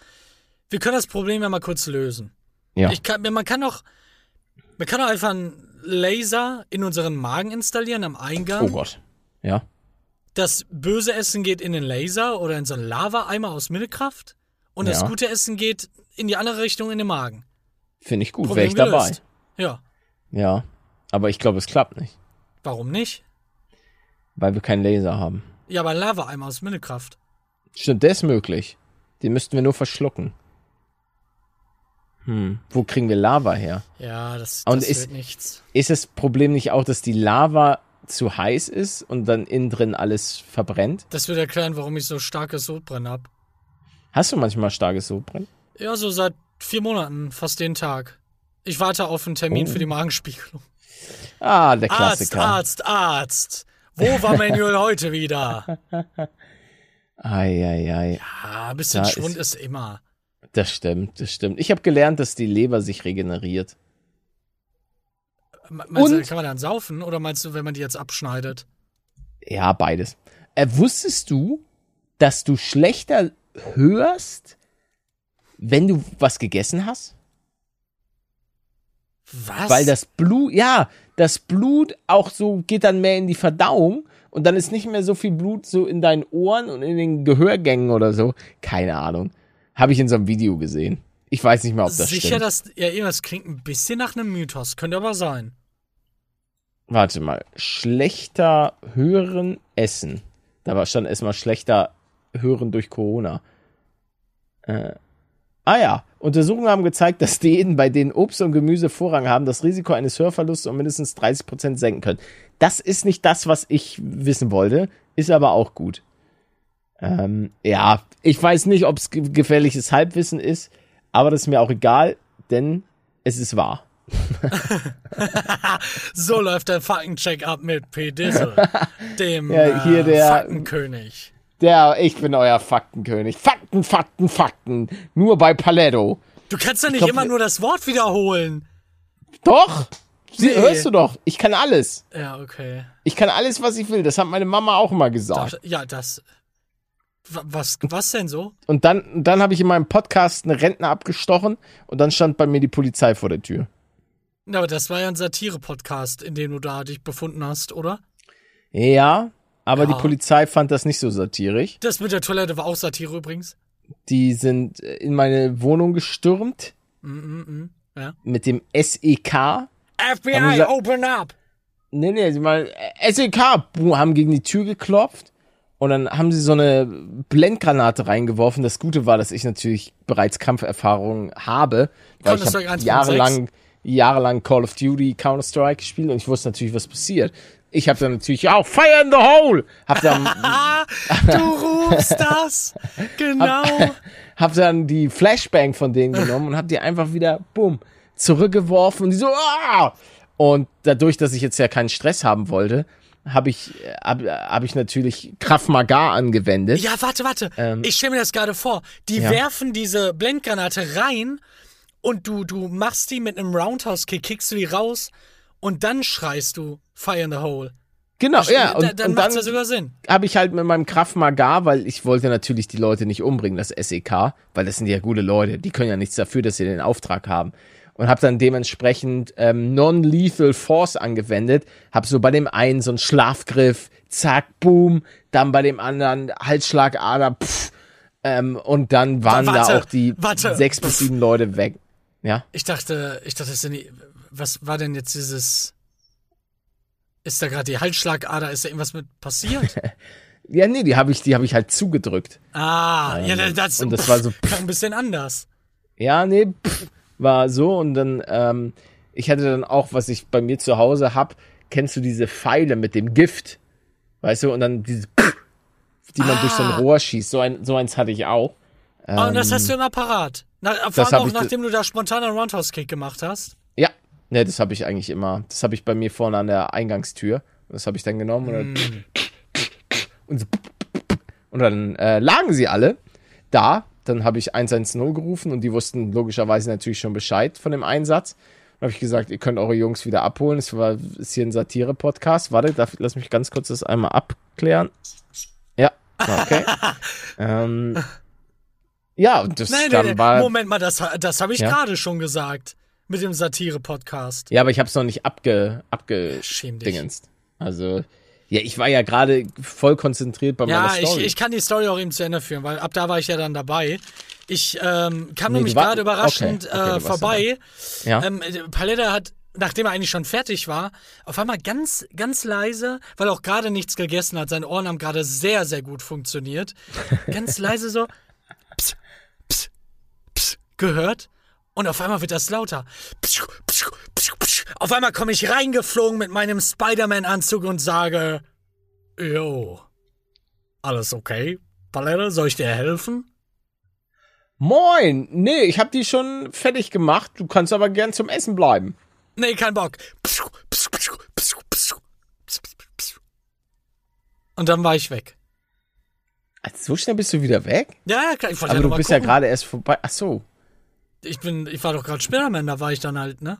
Speaker 2: wir können das Problem ja mal kurz lösen.
Speaker 1: Ja.
Speaker 2: Ich kann, man kann doch, man kann doch einfach einen Laser in unseren Magen installieren am Eingang.
Speaker 1: oh Gott. Ja.
Speaker 2: Das böse Essen geht in den Laser oder in so einen Lava-Eimer aus Mittelkraft. Und das
Speaker 1: Ja.
Speaker 2: gute Essen geht in die andere Richtung in den Magen.
Speaker 1: Finde ich gut, wäre ich dabei.
Speaker 2: Ja.
Speaker 1: Ja. Aber ich glaube, es klappt nicht.
Speaker 2: Warum nicht?
Speaker 1: Weil wir keinen Laser haben.
Speaker 2: Ja, aber ein Lava-Eimer aus Mittelkraft.
Speaker 1: Stimmt, der ist möglich. Den müssten wir nur verschlucken. Hm. Wo kriegen wir Lava her?
Speaker 2: Ja, das,
Speaker 1: Und
Speaker 2: das
Speaker 1: ist-
Speaker 2: wird nichts.
Speaker 1: Ist das Problem nicht auch, dass die Lava zu heiß ist und dann innen drin alles verbrennt?
Speaker 2: Das wird erklären, warum ich so starkes Sodbrennen hab.
Speaker 1: Hast du manchmal starkes Sodbrennen?
Speaker 2: Ja, so seit vier Monaten, fast jeden Tag. Ich warte auf einen Termin
Speaker 1: Oh.
Speaker 2: für die Magenspiegelung.
Speaker 1: Ah, der
Speaker 2: Arzt,
Speaker 1: Klassiker.
Speaker 2: Arzt, Arzt. Wo war Manuel heute wieder?
Speaker 1: Eieiei.
Speaker 2: Ah, ein bisschen
Speaker 1: Da
Speaker 2: Schwund
Speaker 1: ist-
Speaker 2: ist, immer.
Speaker 1: Das stimmt, das stimmt. Ich habe gelernt, dass die Leber sich regeneriert.
Speaker 2: Me- Meinst du,
Speaker 1: Und-
Speaker 2: kann man dann saufen oder meinst du, wenn man die jetzt abschneidet?
Speaker 1: Ja, beides. Äh, wusstest du, dass du schlechter hörst, wenn du was gegessen hast?
Speaker 2: Was?
Speaker 1: Weil das Blut, ja, das Blut auch so geht dann mehr in die Verdauung und dann ist nicht mehr so viel Blut so in deinen Ohren und in den Gehörgängen oder so. Keine Ahnung. Habe ich in so einem Video gesehen. Ich weiß nicht mal, ob das
Speaker 2: Sicher,
Speaker 1: stimmt.
Speaker 2: dass. Ja, irgendwas klingt ein bisschen nach einem Mythos. Könnte aber sein.
Speaker 1: Warte mal. Schlechter hören, essen. Da war stand erstmal schlechter hören durch Corona. Äh, ah ja. Untersuchungen haben gezeigt, dass Diäten, bei denen Obst und Gemüse Vorrang haben, das Risiko eines Hörverlusts um mindestens 30% senken können. Das ist nicht das, was ich wissen wollte, ist aber auch gut. Ähm, ja, ich weiß nicht, ob es ge gefährliches Halbwissen ist, aber das ist mir auch egal, denn es ist wahr.
Speaker 2: So läuft der Faktencheck ab mit P. Dissel, dem
Speaker 1: Ja, hier
Speaker 2: äh,
Speaker 1: der-
Speaker 2: Faktenkönig.
Speaker 1: Der, ich bin euer Faktenkönig. Fakten, Fakten, Fakten. Nur bei Paletto.
Speaker 2: Du kannst doch nicht
Speaker 1: glaub,
Speaker 2: immer nur das Wort wiederholen.
Speaker 1: Doch! Sie,
Speaker 2: Nee.
Speaker 1: Hörst du doch. Ich kann alles.
Speaker 2: Ja, okay.
Speaker 1: Ich kann alles, was ich will. Das hat meine Mama auch immer gesagt.
Speaker 2: Ja, das. Wa- Was, was denn so?
Speaker 1: Und dann, dann habe ich in meinem Podcast eine Rentner abgestochen und dann stand bei mir die Polizei vor der Tür.
Speaker 2: Na, aber das war ja ein Satire-Podcast, in dem du da dich befunden hast, oder?
Speaker 1: Ja, aber
Speaker 2: Ja.
Speaker 1: die Polizei fand das nicht so satirisch.
Speaker 2: Das mit der Toilette war auch Satire übrigens.
Speaker 1: Die sind äh, in meine Wohnung gestürmt
Speaker 2: Mm -mm. Ja.
Speaker 1: mit dem SEK.
Speaker 2: FBI, open up!
Speaker 1: Nee, nee, sie mal SEK boom, haben gegen die Tür geklopft und dann haben sie so eine Blendgranate reingeworfen. Das Gute war, dass ich natürlich bereits Kampferfahrung habe, weil ich
Speaker 2: 1.6.
Speaker 1: jahrelang jahrelang Call of Duty Counter Strike gespielt und ich wusste natürlich, was passiert. Ich habe dann natürlich auch Fire in the Hole. Hab dann
Speaker 2: Ah, du rufst das! Genau!
Speaker 1: hab dann die Flashbang von denen genommen und hab die einfach wieder bumm zurückgeworfen und die so ah! und dadurch, dass ich jetzt ja keinen Stress haben wollte, habe ich hab, hab ich natürlich Krav Maga angewendet.
Speaker 2: Ja, warte, warte.
Speaker 1: Ähm,
Speaker 2: ich stelle mir das gerade vor. Die
Speaker 1: Ja.
Speaker 2: werfen diese Blendgranate rein und du, du machst die mit einem Roundhouse-Kick, kickst du die raus und dann schreist du Fire in the Hole.
Speaker 1: Genau, ja.
Speaker 2: Da-
Speaker 1: Und,
Speaker 2: dann
Speaker 1: und
Speaker 2: macht's ja sogar Sinn.
Speaker 1: habe ich halt mit meinem Krav Maga, weil ich wollte natürlich die Leute nicht umbringen, das SEK, weil das sind ja gute Leute, die können ja nichts dafür, dass sie den Auftrag haben. Und habe dann dementsprechend ähm, Non-Lethal Force angewendet, habe so bei dem einen so einen Schlafgriff, zack, boom, dann bei dem anderen Halsschlagader, pff, ähm, und dann waren
Speaker 2: Warte,
Speaker 1: da auch die
Speaker 2: warte.
Speaker 1: sechs bis sieben Leute weg. Ja,
Speaker 2: Ich dachte, ich dachte, das sind die, was war denn jetzt dieses, ist da gerade die Halsschlagader, ist da irgendwas mit passiert?
Speaker 1: Ja, nee, die habe ich, die habe ich halt zugedrückt.
Speaker 2: Ah, ja,
Speaker 1: Ähm,
Speaker 2: das,
Speaker 1: und das war so,
Speaker 2: klang ein bisschen anders.
Speaker 1: Ja, nee, pff, war so und dann, ähm, ich hatte dann auch, was ich bei mir zu Hause hab, kennst du diese Pfeile mit dem Gift? Weißt du, und dann diese, die man durch so ein
Speaker 2: Ah.
Speaker 1: Rohr schießt. So, ein, so eins hatte ich auch.
Speaker 2: Oh, und das
Speaker 1: Ähm,
Speaker 2: hast du immer parat. Na, vor allem auch nachdem du da spontan einen Roundhouse-Kick gemacht hast.
Speaker 1: Ja, ne, das habe ich eigentlich immer. Das habe ich bei mir vorne an der Eingangstür. Das habe ich dann genommen und dann,
Speaker 2: Hm.
Speaker 1: und, so, und dann äh, lagen sie alle da. Dann habe ich 110 gerufen und die wussten logischerweise natürlich schon Bescheid von dem Einsatz. Dann habe ich gesagt, ihr könnt eure Jungs wieder abholen. Es war ist hier ein Satire-Podcast. Warte, darf, lass mich ganz kurz das einmal abklären. Ja, okay. ähm, ja, und das
Speaker 2: Nein,
Speaker 1: dann
Speaker 2: nein,
Speaker 1: war.
Speaker 2: nein. Moment mal, das, das habe ich
Speaker 1: Ja?
Speaker 2: gerade schon gesagt. Mit dem Satire-Podcast.
Speaker 1: Ja, aber ich habe es noch nicht abge, abgedingenst. Also, ja, ich war ja gerade voll konzentriert bei
Speaker 2: Ja,
Speaker 1: meiner
Speaker 2: ich,
Speaker 1: Story.
Speaker 2: ich kann die Story auch eben zu Ende führen, weil ab da war ich ja dann dabei. Ich ähm, kam
Speaker 1: Nee,
Speaker 2: nämlich gerade überraschend
Speaker 1: okay, okay,
Speaker 2: äh, vorbei.
Speaker 1: ja.
Speaker 2: Ähm, Paletta hat, nachdem er eigentlich schon fertig war, auf einmal ganz, ganz leise, weil er auch gerade nichts gegessen hat, seine Ohren haben gerade sehr, sehr gut funktioniert, ganz leise so pss, pss, pss, gehört. Und auf einmal wird das lauter. Pss, pss, pss, pss. Auf einmal komme ich reingeflogen mit meinem Spider-Man-Anzug und sage, Jo, alles okay? Paletta, soll ich dir helfen?
Speaker 1: Moin! Nee, ich habe die schon fertig gemacht. Du kannst aber gern zum Essen bleiben.
Speaker 2: Nee, kein Bock. Und dann war ich weg.
Speaker 1: Also, so schnell bist du wieder weg?
Speaker 2: Ja, ja, klar, ich wollte
Speaker 1: Aber
Speaker 2: ja
Speaker 1: du bist ja
Speaker 2: gucken.
Speaker 1: gerade erst vorbei. Ach so.
Speaker 2: Ich bin, ich war doch gerade Spider-Man, da war ich dann halt, ne?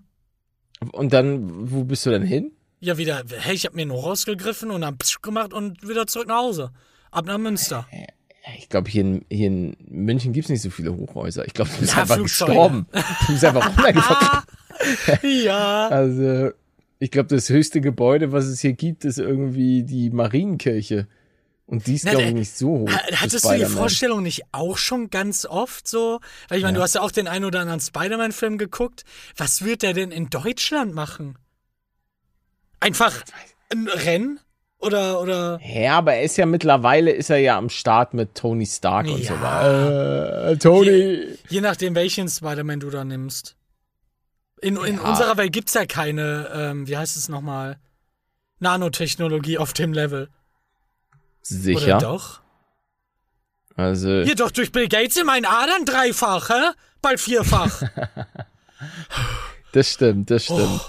Speaker 1: Und dann, wo bist du denn hin?
Speaker 2: Ja, wieder, hey, ich hab mir nur rausgegriffen und dann psch gemacht und wieder zurück nach Hause. Ab nach Münster.
Speaker 1: Ja, Ich glaube, hier in, hier in München gibt's nicht so viele Hochhäuser. Ich glaube, du bist
Speaker 2: Ja,
Speaker 1: einfach
Speaker 2: Flugzeuge.
Speaker 1: gestorben. Du bist einfach runtergefallen.
Speaker 2: ja.
Speaker 1: Also, ich glaube, das höchste Gebäude, was es hier gibt, ist irgendwie die Marienkirche. Und die ist, glaube ich, nicht so hoch.
Speaker 2: Hattest du die. Vorstellung nicht auch schon ganz oft so? Weil ich meine,
Speaker 1: Ja.
Speaker 2: du hast ja auch den einen oder anderen Spider-Man-Film geguckt. Was wird der denn in Deutschland machen? Einfach ein Rennen? Oder, oder?
Speaker 1: Ja, aber er ist ja mittlerweile, ist er ja am Start mit Tony Stark und
Speaker 2: Ja.
Speaker 1: so weiter. Äh, Tony.
Speaker 2: Je nachdem, welchen Spider-Man du da nimmst. In, in
Speaker 1: Ja.
Speaker 2: unserer Welt gibt's ja keine, ähm, wie heißt es nochmal? Nanotechnologie auf dem Level.
Speaker 1: Sicher.
Speaker 2: Oder doch?
Speaker 1: Also,
Speaker 2: Hier doch durch Bill Gates in meinen Adern dreifach, hä? Bald vierfach.
Speaker 1: das stimmt, das stimmt.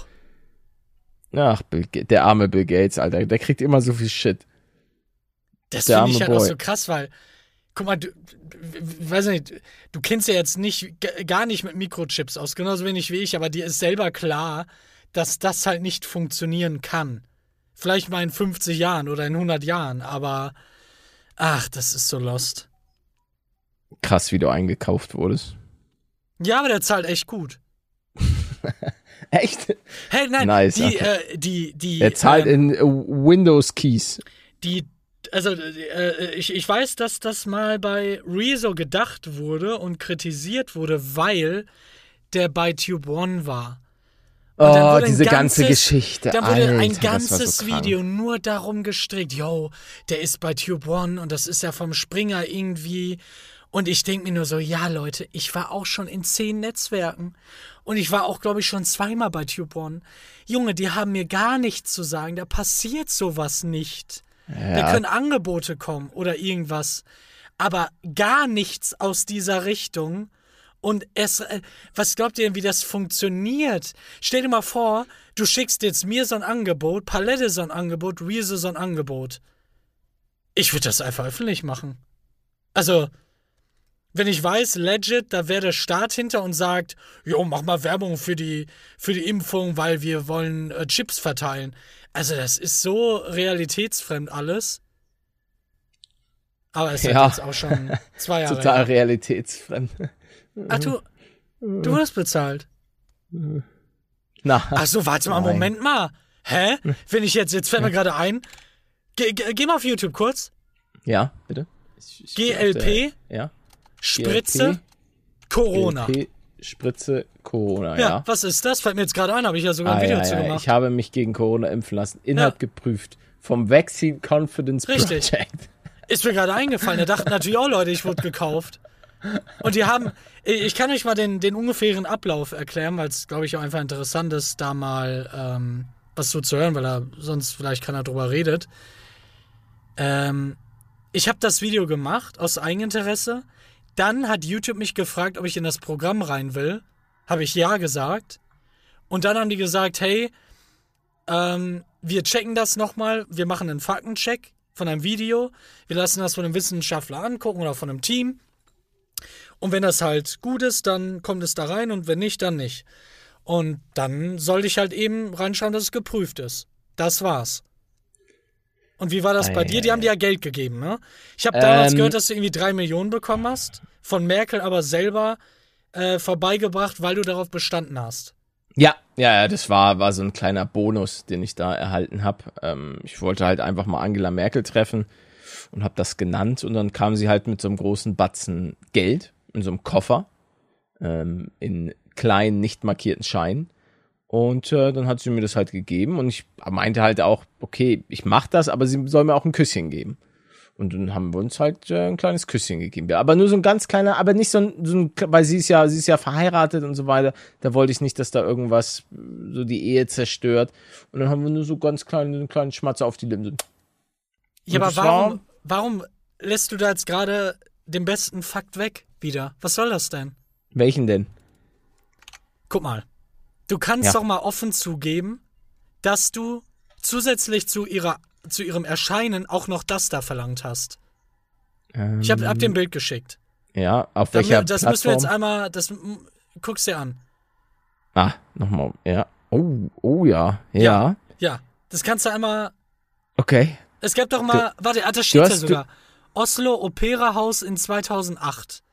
Speaker 2: oh.
Speaker 1: Ach, Bill, der arme Bill Gates, Alter. Der kriegt immer so viel Shit.
Speaker 2: Das finde ich halt auch
Speaker 1: Boy.
Speaker 2: so krass, weil, guck mal, du, weiß nicht, du kennst ja jetzt nicht, gar nicht mit Mikrochips aus, genauso wenig wie ich, aber dir ist selber klar, dass das halt nicht funktionieren kann. Vielleicht mal in 50 Jahren oder in 100 Jahren, aber, ach, das ist so lost.
Speaker 1: Krass, wie du eingekauft wurdest.
Speaker 2: Ja, aber der zahlt echt gut.
Speaker 1: Echt?
Speaker 2: Hey, nein,
Speaker 1: Nice,
Speaker 2: die, äh, die, die,
Speaker 1: Er zahlt
Speaker 2: ähm,
Speaker 1: in äh, Windows Keys.
Speaker 2: die, also äh, ich, ich weiß, dass das mal bei Rezo gedacht wurde und kritisiert wurde, weil der bei Tube One war. Und dann
Speaker 1: Oh,
Speaker 2: wurde ein
Speaker 1: diese ganze
Speaker 2: ganzes-
Speaker 1: Geschichte.
Speaker 2: Dann wurde
Speaker 1: Alter,
Speaker 2: ein ganzes
Speaker 1: so.
Speaker 2: Video nur darum gestrickt, yo, der ist bei Tube One und das ist ja vom Springer irgendwie. Und ich denke mir nur so, ja Leute, ich war auch schon in zehn Netzwerken und ich war auch, glaube ich, schon zweimal bei Tube One. Junge, die haben mir gar nichts zu sagen, da passiert sowas nicht. Da
Speaker 1: Ja,
Speaker 2: können Angebote kommen oder irgendwas, aber gar nichts aus dieser Richtung. Und es, äh, was glaubt ihr denn, wie das funktioniert? Stell dir mal vor, du schickst jetzt mir so ein Angebot, Palette so ein Angebot, Rezo so ein Angebot. Ich würde das einfach öffentlich machen. Also, wenn ich weiß, legit, da wäre der Staat hinter und sagt, jo, mach mal Werbung für die, für die Impfung, weil wir wollen äh, Chips verteilen. Also, das ist so realitätsfremd alles. Aber es ist
Speaker 1: Ja.
Speaker 2: jetzt auch schon zwei Jahre
Speaker 1: total realitätsfremd.
Speaker 2: Ach, du, du wirst bezahlt.
Speaker 1: Na,
Speaker 2: Ach so, warte mal,
Speaker 1: Nein.
Speaker 2: Moment mal. Hä? Wenn ich jetzt, jetzt fällt mir gerade ein. Ge, ge, geh mal auf YouTube kurz.
Speaker 1: ja, bitte. Ich- ich bin auf der-
Speaker 2: GLP,
Speaker 1: Ja.
Speaker 2: Spritze, Corona.
Speaker 1: GLP, Spritze, Corona,
Speaker 2: Ja,
Speaker 1: ja.
Speaker 2: was ist das? Fällt mir jetzt gerade ein, habe ich ja sogar ein
Speaker 1: Ah,
Speaker 2: Video
Speaker 1: ja,
Speaker 2: zu
Speaker 1: ja.
Speaker 2: gemacht.
Speaker 1: Ich habe mich gegen Corona impfen lassen. Inhalt geprüft. Vom Vaccine Confidence
Speaker 2: Richtig.
Speaker 1: Project.
Speaker 2: Ist mir gerade eingefallen. Da dachten natürlich auch Leute, ich wurde gekauft. Und die haben, ich kann euch mal den, den ungefähren Ablauf erklären, weil es, glaube ich, auch einfach interessant ist, da mal ähm, was so zu hören, weil er sonst vielleicht keiner drüber redet. Ähm, ich habe das Video gemacht aus Eigeninteresse. Dann hat YouTube mich gefragt, ob ich in das Programm rein will. Habe ich ja gesagt. Und dann haben die gesagt, hey, ähm, wir checken das nochmal, wir machen einen Faktencheck von einem Video, wir lassen das von einem Wissenschaftler angucken oder von einem Team. Und wenn das halt gut ist, dann kommt es da rein und wenn nicht, dann nicht. Und dann sollte ich halt eben reinschauen, dass es geprüft ist. Das war's. Und wie war das bei dir? Die haben dir ja Geld gegeben, ne? Ich habe damals ähm, gehört, dass du irgendwie drei Millionen bekommen hast, von Merkel aber selber äh, vorbeigebracht, weil du darauf bestanden hast.
Speaker 1: Ja, ja, das war, war so ein kleiner Bonus, den ich da erhalten habe. Ähm, ich wollte halt einfach mal Angela Merkel treffen und habe das genannt und dann kam sie halt mit so einem großen Batzen Geld in so einem Koffer ähm, in kleinen, nicht markierten Scheinen und äh, dann hat sie mir das halt gegeben und ich meinte halt auch, okay, ich mach das, aber sie soll mir auch ein Küsschen geben. Und dann haben wir uns halt äh, ein kleines Küsschen gegeben. Ja, aber nur so ein ganz kleiner, aber nicht so ein, so ein, weil sie ist ja, sie ist ja verheiratet und so weiter. Da wollte ich nicht, dass da irgendwas so die Ehe zerstört. Und dann haben wir nur so ganz kleinen, einen kleinen Schmatzer auf die Lippen.
Speaker 2: Ja, aber warum, war, warum lässt du da jetzt gerade den besten Fakt weg wieder? Was soll das denn?
Speaker 1: Welchen denn?
Speaker 2: Guck mal. Du kannst ja. doch mal offen zugeben, dass du zusätzlich zu ihrer zu ihrem Erscheinen auch noch das da verlangt hast. Ähm, ich habe hab dem Bild geschickt.
Speaker 1: Ja, auf welcher Damit,
Speaker 2: Das
Speaker 1: Plattform?
Speaker 2: müssen wir jetzt einmal, das guckst dir an.
Speaker 1: Ah, nochmal, ja. Oh, oh ja, ja.
Speaker 2: Ja, ja. das kannst du einmal.
Speaker 1: Okay.
Speaker 2: Es gab doch mal, du, warte, ah, da steht ja sogar. Oslo Opera Haus in 2008.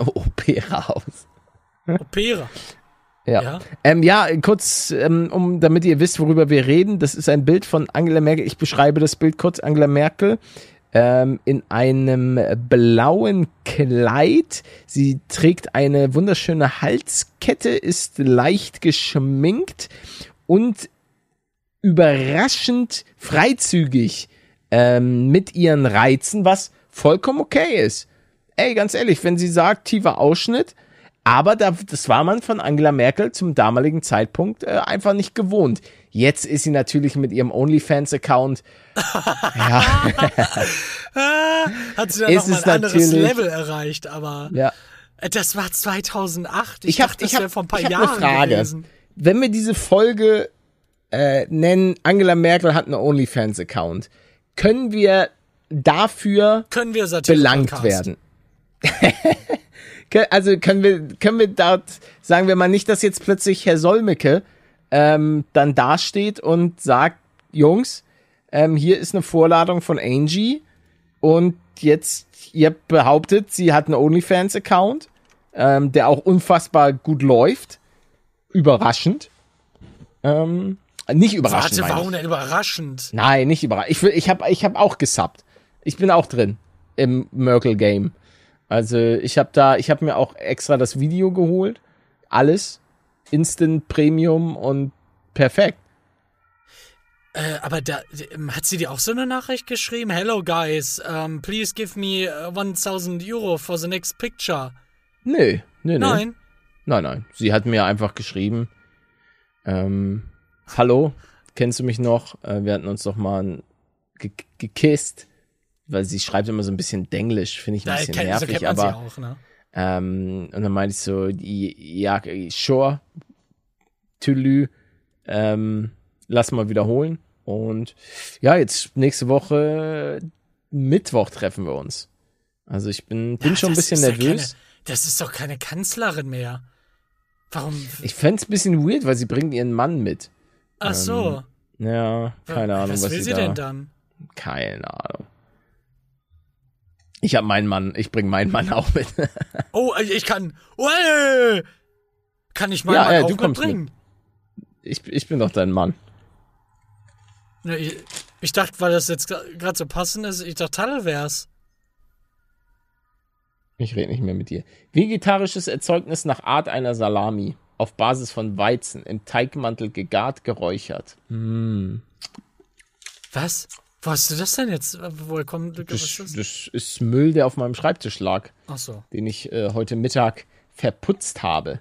Speaker 1: Opera Haus.
Speaker 2: Opera.
Speaker 1: Ja. Ja, ähm, ja kurz, ähm, um, damit ihr wisst, worüber wir reden. Das ist ein Bild von Angela Merkel. Ich beschreibe das Bild kurz. Angela Merkel ähm, in einem blauen Kleid. Sie trägt eine wunderschöne Halskette, ist leicht geschminkt und überraschend freizügig ähm, mit ihren Reizen, was vollkommen okay ist. Ey, ganz ehrlich, wenn sie sagt, tiefer Ausschnitt, aber da, das war man von Angela Merkel zum damaligen Zeitpunkt äh, einfach nicht gewohnt. Jetzt ist sie natürlich mit ihrem OnlyFans-Account. ja.
Speaker 2: Hat sie dann nochmal ein anderes Level erreicht, aber ja. Äh, das war 2008. Ich, ich dachte, hab, das wäre vor ein paar Jahren eine Frage. Gewesen.
Speaker 1: Wenn wir diese Folge äh, nennen, Angela Merkel hat einen OnlyFans-Account, können wir dafür
Speaker 2: können wir
Speaker 1: belangt werden? also können wir, können wir dort, sagen wir mal nicht, dass jetzt plötzlich Herr Solmecke ähm, dann dasteht und sagt, Jungs, ähm, hier ist eine Vorladung von Angie und jetzt, ihr behauptet, sie hat einen OnlyFans-Account, ähm, der auch unfassbar gut läuft. Überraschend. Ähm, nicht überraschend.
Speaker 2: Warte, warum denn überraschend?
Speaker 1: Nein, nicht überraschend. Ich, ich habe ich hab auch gesubbt. Ich bin auch drin im Merkel-Game. Also ich habe da, ich habe mir auch extra das Video geholt, alles, Instant Premium und perfekt.
Speaker 2: Äh, aber da ähm, hat sie dir auch so eine Nachricht geschrieben? Hello guys, um, please give me 1000 uh, Euro for the next picture.
Speaker 1: Nö, nö, nö.
Speaker 2: Nein.
Speaker 1: Nein, nein. Sie hat mir einfach geschrieben, ähm, hallo, kennst du mich noch? Äh, wir hatten uns doch mal gekisst weil sie schreibt immer so ein bisschen Denglisch, finde ich ein bisschen kenn, nervig, so aber auch, ne? ähm, und dann meinte ich so, ja, sure, Tülü, ähm, lass mal wiederholen und ja, jetzt nächste Woche Mittwoch treffen wir uns. Also ich bin, bin ja, schon ein bisschen nervös.
Speaker 2: Keine, das ist doch keine Kanzlerin mehr. Warum?
Speaker 1: Ich fände es ein bisschen weird, weil sie bringt ihren Mann mit.
Speaker 2: Ach so.
Speaker 1: Ähm, ja, keine Ahnung, was,
Speaker 2: was will
Speaker 1: sie,
Speaker 2: sie
Speaker 1: da,
Speaker 2: denn dann?
Speaker 1: Keine Ahnung. Ich habe meinen Mann, ich bringe meinen Mann auch mit.
Speaker 2: oh, ich kann. Oh, äh, kann ich meinen ja, Mann ja, auch du kommst mitbringen? Mit.
Speaker 1: Ich, ich bin doch dein Mann.
Speaker 2: Ich, ich dachte, weil das jetzt gerade so passend ist, ich dachte, Tadel wär's.
Speaker 1: Ich rede nicht mehr mit dir. Vegetarisches Erzeugnis nach Art einer Salami. Auf Basis von Weizen, im Teigmantel gegart, geräuchert. Mm.
Speaker 2: Was? Wo hast du das denn jetzt? Woher kommt
Speaker 1: Das,
Speaker 2: ist das?
Speaker 1: das ist Müll, der auf meinem Schreibtisch lag,
Speaker 2: Ach so.
Speaker 1: den ich äh, heute Mittag verputzt habe.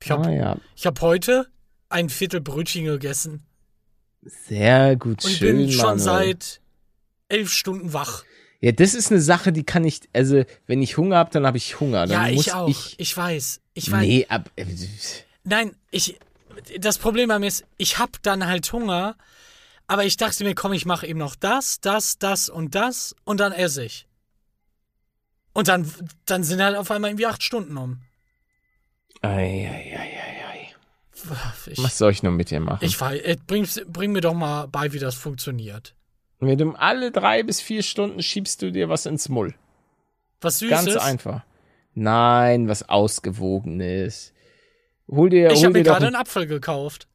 Speaker 2: Ich habe
Speaker 1: ah, ja.
Speaker 2: ich hab heute ein Viertel Brötchen gegessen.
Speaker 1: Sehr gut,
Speaker 2: Und
Speaker 1: schön,
Speaker 2: bin schon
Speaker 1: Manuel.
Speaker 2: seit elf Stunden wach.
Speaker 1: Ja, das ist eine Sache, die kann ich, also, wenn ich Hunger habe, dann habe ich Hunger. Dann
Speaker 2: ja, ich auch.
Speaker 1: Ich,
Speaker 2: Ich, weiß. Ich weiß.
Speaker 1: nee, ab, äh,
Speaker 2: Nein, ich. Das Problem bei mir ist, ich hab dann halt Hunger, aber ich dachte mir, komm, ich mache eben noch das, das, das und das und dann esse ich. Und dann, dann sind halt auf einmal irgendwie acht Stunden um.
Speaker 1: ei, ei, ei, ei, ei.
Speaker 2: Ich,
Speaker 1: Was soll ich nur mit dir machen?
Speaker 2: ich weiß, äh, bring, bring mir doch mal bei, wie das funktioniert.
Speaker 1: Mit dem alle drei bis vier Stunden schiebst du dir was ins Mull.
Speaker 2: Was Süßes?
Speaker 1: Ganz einfach. Nein, was Ausgewogenes. Hol dir,
Speaker 2: Ich habe mir gerade
Speaker 1: einen
Speaker 2: Apfel gekauft.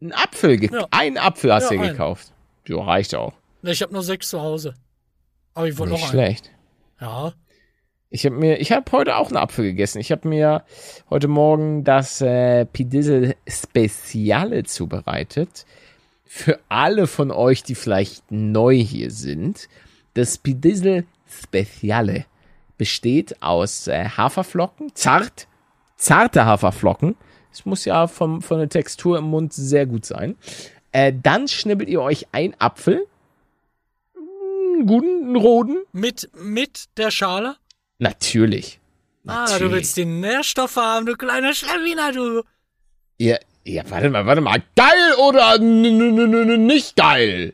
Speaker 1: Einen Apfel.
Speaker 2: Ja.
Speaker 1: Einen Apfel hast
Speaker 2: Ja,
Speaker 1: du dir
Speaker 2: einen.
Speaker 1: gekauft. Jo, reicht auch.
Speaker 2: Ich habe nur sechs zu Hause. Aber ich wollte noch einen.
Speaker 1: schlecht.
Speaker 2: Ja.
Speaker 1: Ich habe mir, ich habe heute auch einen Apfel gegessen. Ich habe mir heute Morgen das äh, Pidissel Speziale zubereitet. Für alle von euch, die vielleicht neu hier sind, das Pidissel Speziale besteht aus äh, Haferflocken, zart, zarte Haferflocken. Es muss ja vom, von der Textur im Mund sehr gut sein. Äh, dann schnibbelt ihr euch einen Apfel, einen guten, einen roten,
Speaker 2: Mit, mit der Schale?
Speaker 1: natürlich.
Speaker 2: Ah, du
Speaker 1: Natürlich.
Speaker 2: willst die Nährstoffe haben, du kleiner Schlawiner, du.
Speaker 1: Ja, ja, warte mal, warte mal. Geil oder nicht geil?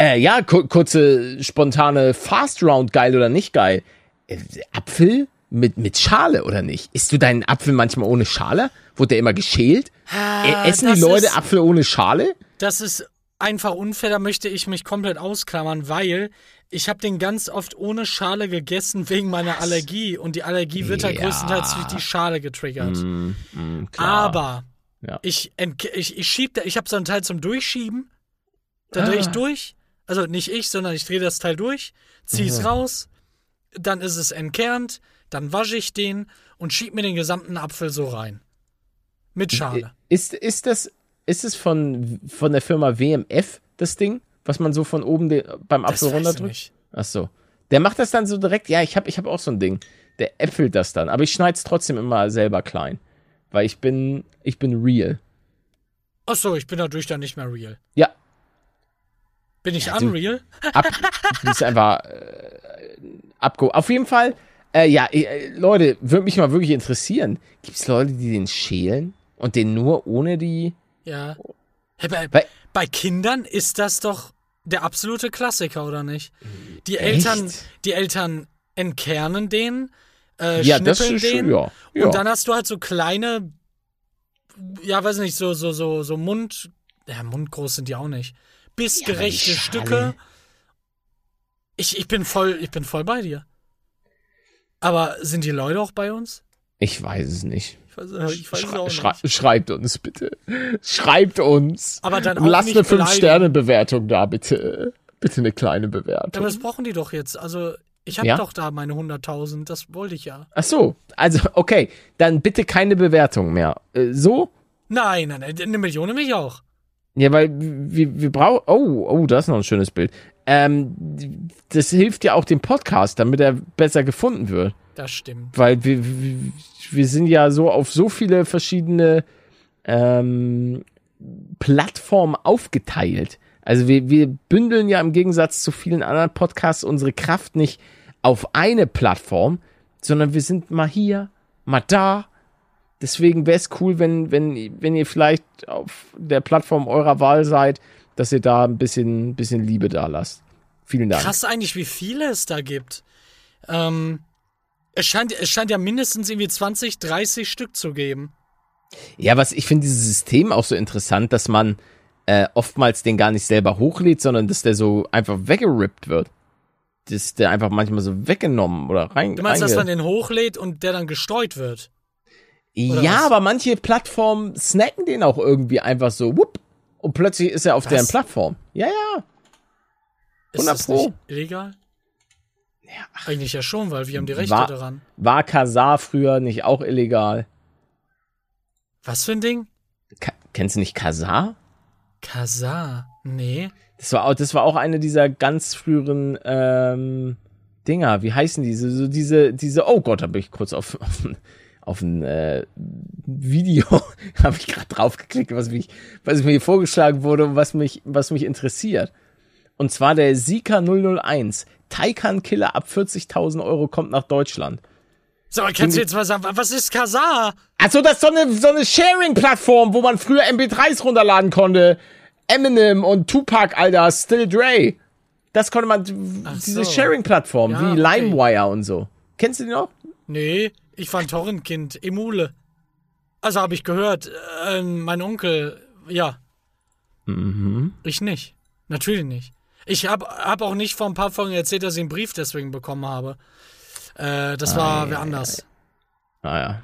Speaker 1: Äh, ja, ku kurze, spontane Fast Round, geil oder nicht geil? Äh, Apfel mit, mit Schale oder nicht? Isst du deinen Apfel manchmal ohne Schale? Wurde der immer geschält?
Speaker 2: Ah,
Speaker 1: Äh, essen die Leute
Speaker 2: ist,
Speaker 1: Apfel ohne Schale?
Speaker 2: Das ist einfach unfair, da möchte ich mich komplett ausklammern, weil ich habe den ganz oft ohne Schale gegessen wegen meiner Allergie und die Allergie wird halt
Speaker 1: Ja.
Speaker 2: größtenteils durch die Schale getriggert.
Speaker 1: Mm, mm.
Speaker 2: Aber
Speaker 1: Ja.
Speaker 2: ich, ich, ich schieb da, ich habe so einen Teil zum Durchschieben, da drehe ich
Speaker 1: Ah.
Speaker 2: durch, also nicht ich, sondern ich drehe das Teil durch, ziehe es raus, dann ist es entkernt, dann wasche ich den und schieb mir den gesamten Apfel so rein. Mit Schale.
Speaker 1: Ist, ist das, ist es von, von der Firma WMF, das Ding? Was man so von oben den, beim
Speaker 2: Das
Speaker 1: Apfel
Speaker 2: ich
Speaker 1: runterdrückt? Ach so. Der macht das dann so direkt. Ja, ich habe ich hab auch so ein Ding. Der äpfelt das dann. Aber ich schneide es trotzdem immer selber klein. Weil ich bin, ich bin real.
Speaker 2: Achso, ich bin dadurch dann nicht mehr real.
Speaker 1: Ja,
Speaker 2: Bin ich
Speaker 1: Ja,
Speaker 2: unreal?
Speaker 1: ab, du bist einfach äh, abgo. Auf jeden Fall, äh, ja, äh, Leute, würde mich mal wirklich interessieren. Gibt es Leute, die den schälen und den nur ohne die.
Speaker 2: Ja. Hey, bei,
Speaker 1: Weil-
Speaker 2: bei Kindern ist das doch der absolute Klassiker, oder nicht? Die
Speaker 1: Echt?
Speaker 2: Eltern, die Eltern entkernen den, äh,
Speaker 1: Ja, das
Speaker 2: schnippeln
Speaker 1: ist
Speaker 2: den.
Speaker 1: ja. ja.
Speaker 2: Und dann hast du halt so kleine, ja, weiß nicht, so, so, so, so Mund, ja, mundgroß sind die auch nicht. Bissgerechte
Speaker 1: Ja,
Speaker 2: Stücke. Ich, ich bin voll, ich bin voll bei dir. Aber sind die Leute auch bei uns?
Speaker 1: ich weiß es nicht.
Speaker 2: Ich weiß, ich weiß es
Speaker 1: Schrei
Speaker 2: auch
Speaker 1: schrei
Speaker 2: nicht.
Speaker 1: schreibt uns bitte. Schreibt uns.
Speaker 2: Aber dann auch
Speaker 1: lasst
Speaker 2: nicht
Speaker 1: eine
Speaker 2: beleidigen.
Speaker 1: 5-Sterne-Bewertung da, bitte. Bitte eine kleine Bewertung.
Speaker 2: aber das brauchen die doch jetzt. Also, ich habe
Speaker 1: Ja?
Speaker 2: doch da meine 100.000, das wollte ich ja.
Speaker 1: Ach so, also okay, dann bitte keine Bewertung mehr. Äh, so?
Speaker 2: Nein, nein, nein, eine Million nehme ich auch.
Speaker 1: Ja, weil wir, wir brauchen. Oh, oh, das ist noch ein schönes Bild. Ähm, das hilft ja auch dem Podcast, damit er besser gefunden wird.
Speaker 2: Das stimmt.
Speaker 1: Weil wir, wir, sind ja so auf so viele verschiedene ähm, Plattformen aufgeteilt. Also wir, wir bündeln ja im Gegensatz zu vielen anderen Podcasts unsere Kraft nicht auf eine Plattform, sondern wir sind mal hier, mal da. Deswegen wäre es cool, wenn, wenn, wenn ihr vielleicht auf der Plattform eurer Wahl seid, dass ihr da ein bisschen, bisschen Liebe da lasst. Vielen Dank.
Speaker 2: Krass eigentlich, wie viele es da gibt. Ähm, es scheint, es scheint ja mindestens irgendwie 20, 30 Stück zu geben.
Speaker 1: Ja, was ich finde dieses System auch so interessant, dass man äh, oftmals den gar nicht selber hochlädt, sondern dass der so einfach weggerippt wird. Dass der einfach manchmal so weggenommen oder rein.
Speaker 2: Du meinst, dass man den hochlädt und der dann gesteuert wird? oder
Speaker 1: Ja,
Speaker 2: was?
Speaker 1: aber manche Plattformen snacken den auch irgendwie einfach so, whoop, und plötzlich ist er auf
Speaker 2: Was?
Speaker 1: deren Plattform. Ja, ja.
Speaker 2: Ist
Speaker 1: 100
Speaker 2: das
Speaker 1: Pro.
Speaker 2: nicht illegal?
Speaker 1: Ja,
Speaker 2: Eigentlich ja schon, weil wir haben die Rechte
Speaker 1: War-
Speaker 2: daran.
Speaker 1: War Kazar früher nicht auch illegal?
Speaker 2: Was für ein Ding?
Speaker 1: Ka kennst du nicht Kazar?
Speaker 2: Kazar. Nee.
Speaker 1: Das war auch, das war auch eine dieser ganz früheren ähm, Dinger. Wie heißen diese? So diese, diese. Oh Gott, da bin ich kurz auf, auf, auf ein äh, Video habe ich gerade draufgeklickt, was mich, was mir hier vorgeschlagen wurde und was mich, was mich interessiert. Und zwar der Sika 001. Taycan Killer ab 40.000 Euro kommt nach Deutschland.
Speaker 2: So, kannst du jetzt mal sagen, was ist Kazaa?
Speaker 1: Achso, das ist so eine, so eine Sharing-Plattform, wo man früher MP3s runterladen konnte. Eminem und Tupac, Alter, Still Dre. Das konnte man,
Speaker 2: Ach
Speaker 1: diese
Speaker 2: so.
Speaker 1: Sharing-Plattform,
Speaker 2: Ja,
Speaker 1: wie
Speaker 2: okay.
Speaker 1: LimeWire und so. Kennst du die noch?
Speaker 2: Nee, ich war ein Torrentkind, Emule. Also habe ich gehört, äh, mein Onkel, ja.
Speaker 1: Mhm.
Speaker 2: Ich nicht. Natürlich nicht. Ich habe hab auch nicht vor ein paar Folgen erzählt, dass ich einen Brief deswegen bekommen habe. Äh, das war wer anders.
Speaker 1: Naja,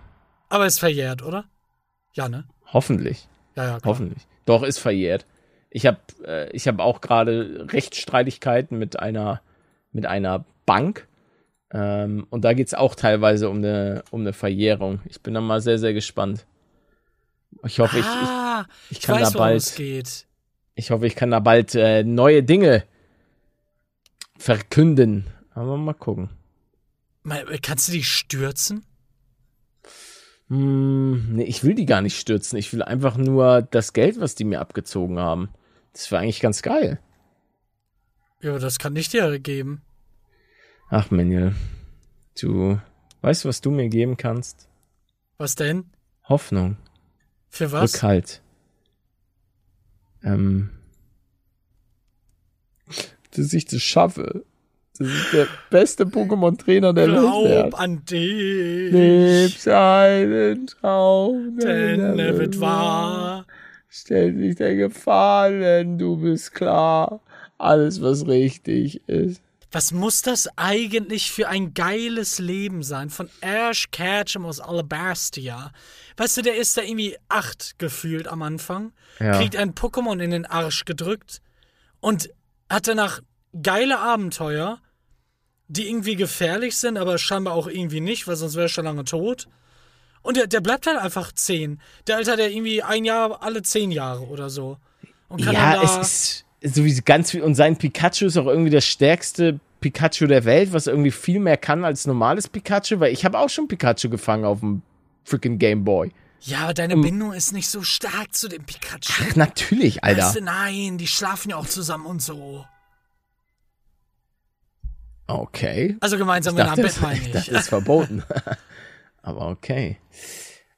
Speaker 2: Aber ist verjährt, oder? Ja, ne?
Speaker 1: hoffentlich.
Speaker 2: Ja, ja, klar.
Speaker 1: Hoffentlich. Doch, ist verjährt. Ich habe äh, ich hab auch gerade Rechtsstreitigkeiten mit einer, mit einer Bank. Ähm, und da geht's auch teilweise um eine, um eine Verjährung. Ich bin da mal sehr, sehr gespannt. Ich hoffe, ich, ich,
Speaker 2: ah,
Speaker 1: ich
Speaker 2: ich,
Speaker 1: kann
Speaker 2: weiß,
Speaker 1: da bald-
Speaker 2: es geht.
Speaker 1: ich hoffe, ich kann da bald äh, neue Dinge verkünden. Aber mal gucken.
Speaker 2: Mal, Kannst du die stürzen?
Speaker 1: Hm, nee, ich will die gar nicht stürzen. Ich will einfach nur das Geld, was die mir abgezogen haben. Das war eigentlich ganz geil.
Speaker 2: Ja, aber das kann ich dir geben.
Speaker 1: Ach, Manuel. Du weißt, was du mir geben kannst?
Speaker 2: Was denn?
Speaker 1: Hoffnung,
Speaker 2: Für was?
Speaker 1: Rückhalt. Ähm, dass ich das schaffe. Dass ich der beste Pokémon-Trainer der Welt
Speaker 2: Glaub an dich.
Speaker 1: Leb seinen Traum,
Speaker 2: Denn er wird wahr.
Speaker 1: Stell dich der Gefahr, denn du bist klar. Alles, was richtig ist.
Speaker 2: Was muss das eigentlich für ein geiles Leben sein von Ash Ketchum aus Alabastia? Weißt du, der ist da irgendwie acht gefühlt am Anfang,
Speaker 1: Ja.
Speaker 2: kriegt ein Pokémon in den Arsch gedrückt und hat danach geile Abenteuer, die irgendwie gefährlich sind, aber scheinbar auch irgendwie nicht, weil sonst wäre er schon lange tot. Und der, der bleibt halt einfach zehn. Der Alter, der irgendwie ein Jahr alle zehn Jahre oder so. Und kann
Speaker 1: Ja,
Speaker 2: dann da,
Speaker 1: es ist sowieso ganz viel. Und sein Pikachu ist auch irgendwie das stärkste Pikachu der Welt, was irgendwie viel mehr kann als normales Pikachu, weil ich habe auch schon Pikachu gefangen auf dem freaking Game Boy.
Speaker 2: Ja, aber deine Bindung ist nicht so stark zu dem Pikachu.
Speaker 1: Ach, natürlich, Alter.
Speaker 2: Weißt du, nein, die schlafen ja auch zusammen und so.
Speaker 1: Okay.
Speaker 2: Also gemeinsam
Speaker 1: Ich
Speaker 2: in einem
Speaker 1: dachte,
Speaker 2: Bett meine
Speaker 1: ich das ist verboten. Aber okay.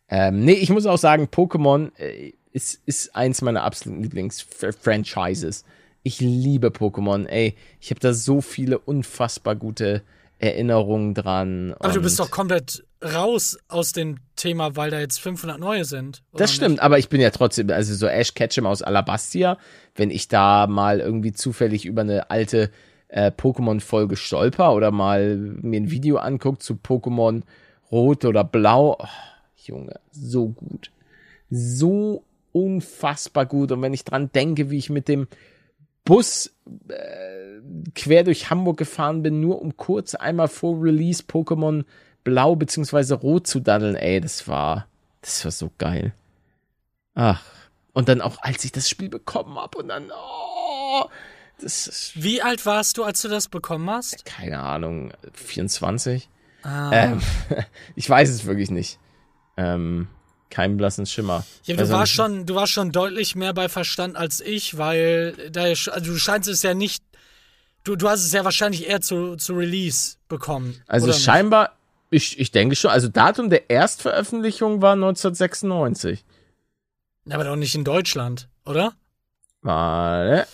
Speaker 1: Ähm, nee, ich muss auch sagen, Pokémon äh, ist, ist eins meiner absoluten Lieblings-Franchises. Ich liebe Pokémon, ey. Ich habe da so viele unfassbar gute Erinnerungen dran.
Speaker 2: Aber du bist doch komplett raus aus dem Thema, weil da jetzt 500 neue sind. oder
Speaker 1: Das stimmt, aber ich bin ja trotzdem, also so Ash Ketchum aus Alabastia, wenn ich da mal irgendwie zufällig über eine alte äh, Pokémon-Folge stolper oder mal mir ein Video anguckt zu Pokémon Rot oder Blau, oh, Junge, so gut. So unfassbar gut. Und wenn ich dran denke, wie ich mit dem Bus äh, quer durch Hamburg gefahren bin, nur um kurz einmal vor Release Pokémon Blau beziehungsweise Rot zu daddeln, ey, das war, das war so geil. Ach. Und dann auch, als ich das Spiel bekommen hab und dann, oh, das ist?
Speaker 2: Wie alt warst du, als du das bekommen hast?
Speaker 1: keine Ahnung, 24?
Speaker 2: Ah.
Speaker 1: Ähm, ich weiß es wirklich nicht. Ähm, kein blassen Schimmer.
Speaker 2: ja, du
Speaker 1: Also,
Speaker 2: warst schon, du warst schon deutlich mehr bei Verstand als ich, weil da, also du scheinst es ja nicht, du, du hast es ja wahrscheinlich eher zu, zu Release bekommen.
Speaker 1: Also
Speaker 2: nicht?
Speaker 1: scheinbar, ich, ich denke schon, also Datum der Erstveröffentlichung war 1996.
Speaker 2: Aber doch nicht in Deutschland, oder?
Speaker 1: Warte.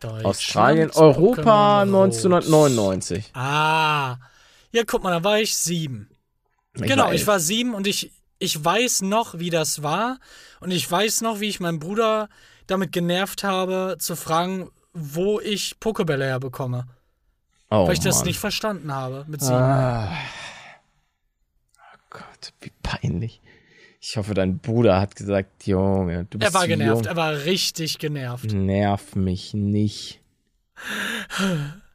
Speaker 2: Deutschland,
Speaker 1: Australien, Europa
Speaker 2: Pokémon Rot.
Speaker 1: 1999.
Speaker 2: Ah. Ja, guck mal, da war ich sieben.
Speaker 1: Ich
Speaker 2: genau,
Speaker 1: war
Speaker 2: ich war sieben und ich, ich weiß noch, wie das war. Und ich weiß noch, wie ich meinen Bruder damit genervt habe, zu fragen, wo ich Pokebälle herbekomme.
Speaker 1: oh,
Speaker 2: weil ich das
Speaker 1: Mann.
Speaker 2: nicht verstanden habe mit sieben.
Speaker 1: Ah. Oh Gott, wie peinlich. Ich hoffe, dein Bruder hat gesagt, Junge, du bist
Speaker 2: er war genervt,
Speaker 1: jung.
Speaker 2: er war richtig genervt.
Speaker 1: Nerv mich nicht.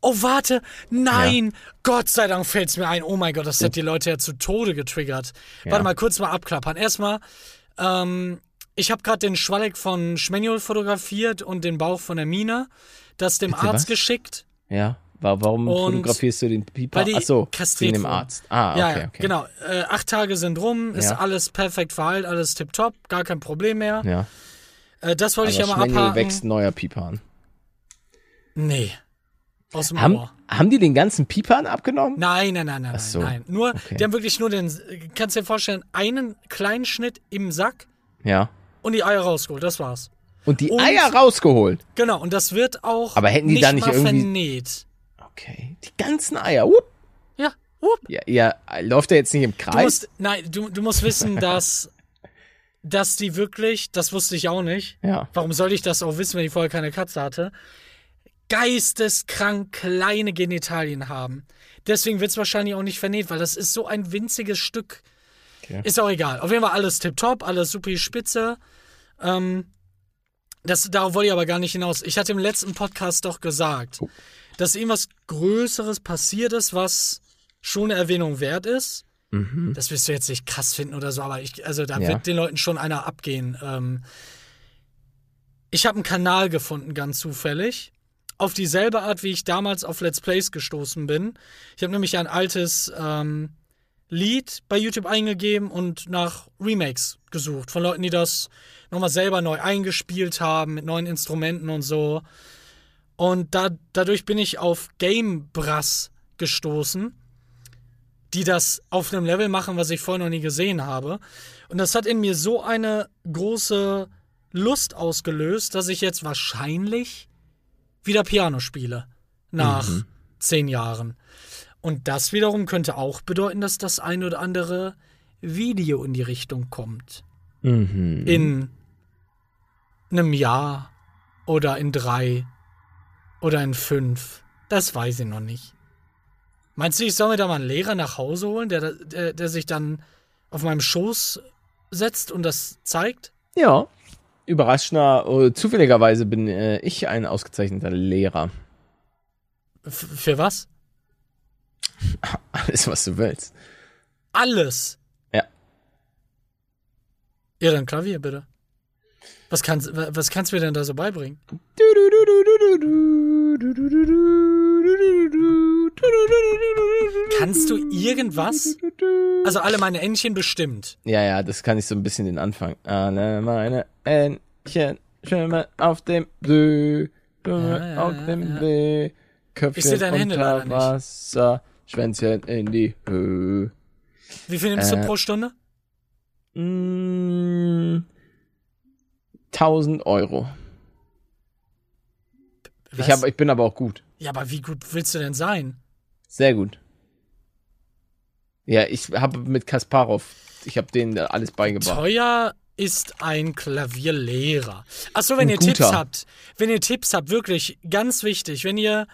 Speaker 2: Oh, warte, nein! Gott sei Dank fällt's mir ein. Oh mein Gott, das hat die Leute ja zu Tode getriggert.
Speaker 1: Ja.
Speaker 2: Warte mal, kurz mal abklappern. Erstmal, ähm, ich habe gerade den Schwalleck von Schmenjol fotografiert und den Bauch von der Mina. Das dem
Speaker 1: Bitte,
Speaker 2: Arzt
Speaker 1: was?
Speaker 2: geschickt.
Speaker 1: Ja. Wa- Warum
Speaker 2: Und-
Speaker 1: fotografierst du den Pieper?
Speaker 2: Weil die
Speaker 1: Ach so,
Speaker 2: kastriert
Speaker 1: wegen dem. Arzt. Ah,
Speaker 2: ja,
Speaker 1: okay,
Speaker 2: ja,
Speaker 1: okay.
Speaker 2: genau. Äh, acht Tage sind rum, ist
Speaker 1: Ja.
Speaker 2: alles perfekt verheilt, alles tipptopp, gar kein Problem mehr.
Speaker 1: Ja.
Speaker 2: Äh, das wollte ich ja mal
Speaker 1: Schmengel
Speaker 2: abhaken.
Speaker 1: wächst neuer Piepan.
Speaker 2: Nee. Aus dem
Speaker 1: Haben,
Speaker 2: Ohr.
Speaker 1: haben die den ganzen Piepan abgenommen?
Speaker 2: Nein, nein, nein, nein,
Speaker 1: so,
Speaker 2: nein. Nur,
Speaker 1: okay.
Speaker 2: die haben wirklich nur den, kannst dir vorstellen, einen kleinen Schnitt im Sack
Speaker 1: Ja.
Speaker 2: und die Eier rausgeholt, das war's.
Speaker 1: Und die
Speaker 2: Und-
Speaker 1: Eier rausgeholt.
Speaker 2: Genau, und das wird auch
Speaker 1: Aber hätten die
Speaker 2: nicht
Speaker 1: da nicht irgendwie-
Speaker 2: vernäht.
Speaker 1: Okay. Die ganzen Eier. Wupp.
Speaker 2: Ja, hup.
Speaker 1: Ja, ja, läuft der jetzt nicht im
Speaker 2: Du
Speaker 1: Kreis?
Speaker 2: musst, nein, du, du musst wissen, dass, dass die wirklich, das wusste ich auch nicht.
Speaker 1: ja.
Speaker 2: Warum sollte ich das auch wissen, wenn ich vorher keine Katze hatte? Geisteskrank kleine Genitalien haben. Deswegen wird es wahrscheinlich auch nicht vernäht, weil das ist so ein winziges Stück.
Speaker 1: Okay.
Speaker 2: Ist auch egal. Auf jeden Fall alles tipptopp, alles super spitze. Ähm, das, darauf wollte ich aber gar nicht hinaus. Ich hatte im letzten Podcast doch gesagt,
Speaker 1: Oh.
Speaker 2: dass irgendwas Größeres passiert ist, was schon eine Erwähnung wert ist.
Speaker 1: Mhm.
Speaker 2: Das wirst du jetzt nicht krass finden oder so, aber ich, also da
Speaker 1: Ja.
Speaker 2: wird den Leuten schon einer abgehen. Ähm, ich habe einen Kanal gefunden, ganz zufällig. Auf dieselbe Art, wie ich damals auf Let's Plays gestoßen bin. Ich habe nämlich ein altes ähm, Lied bei YouTube eingegeben und nach Remakes gesucht. Von Leuten, die das nochmal selber neu eingespielt haben, mit neuen Instrumenten und so. Und da, dadurch bin ich auf Game Brass gestoßen die das auf einem Level machen, was ich vorher noch nie gesehen habe. Und das hat in mir so eine große Lust ausgelöst, dass ich jetzt wahrscheinlich wieder Piano spiele. Nach zehn Jahren. Und das wiederum könnte auch bedeuten, dass das ein oder andere Video in die Richtung kommt.
Speaker 1: Mhm.
Speaker 2: In einem Jahr oder in drei oder in fünf. Das weiß ich noch nicht. Meinst du, ich soll mir da mal einen Lehrer nach Hause holen, der, der, der sich dann auf meinem Schoß setzt und das zeigt?
Speaker 1: Ja. Überraschender, äh, zufälligerweise bin äh, ich ein ausgezeichneter Lehrer.
Speaker 2: F für was?
Speaker 1: Alles, was du willst.
Speaker 2: Alles.
Speaker 1: Ja.
Speaker 2: Ja, dann Klavier bitte. Was kannst, wa- was kannst du mir denn da so beibringen? Kannst du irgendwas? Also alle meine Entchen bestimmt.
Speaker 1: Ja, ja, das kann ich so ein bisschen den Anfang. Alle meine Entchen schwimmen auf dem See, schwimmen
Speaker 2: Ja, ja,
Speaker 1: auf dem
Speaker 2: ja. Seh
Speaker 1: Köpfchen
Speaker 2: Hände
Speaker 1: unter
Speaker 2: nicht.
Speaker 1: Wasser, Schwänzchen in die Höhe.
Speaker 2: Wie viel nimmst du
Speaker 1: Äh,
Speaker 2: pro Stunde?
Speaker 1: Mm, 1000 Euro.
Speaker 2: Was?
Speaker 1: Ich, hab, ich bin aber auch gut.
Speaker 2: ja, aber wie gut willst du denn sein?
Speaker 1: Sehr gut. Ja, ich habe mit Kasparov, ich habe denen da alles beigebracht.
Speaker 2: Teuer ist ein Klavierlehrer. Achso, wenn
Speaker 1: Ein
Speaker 2: ihr Tipps
Speaker 1: guter.
Speaker 2: habt, wenn ihr Tipps habt, wirklich ganz wichtig, wenn ihr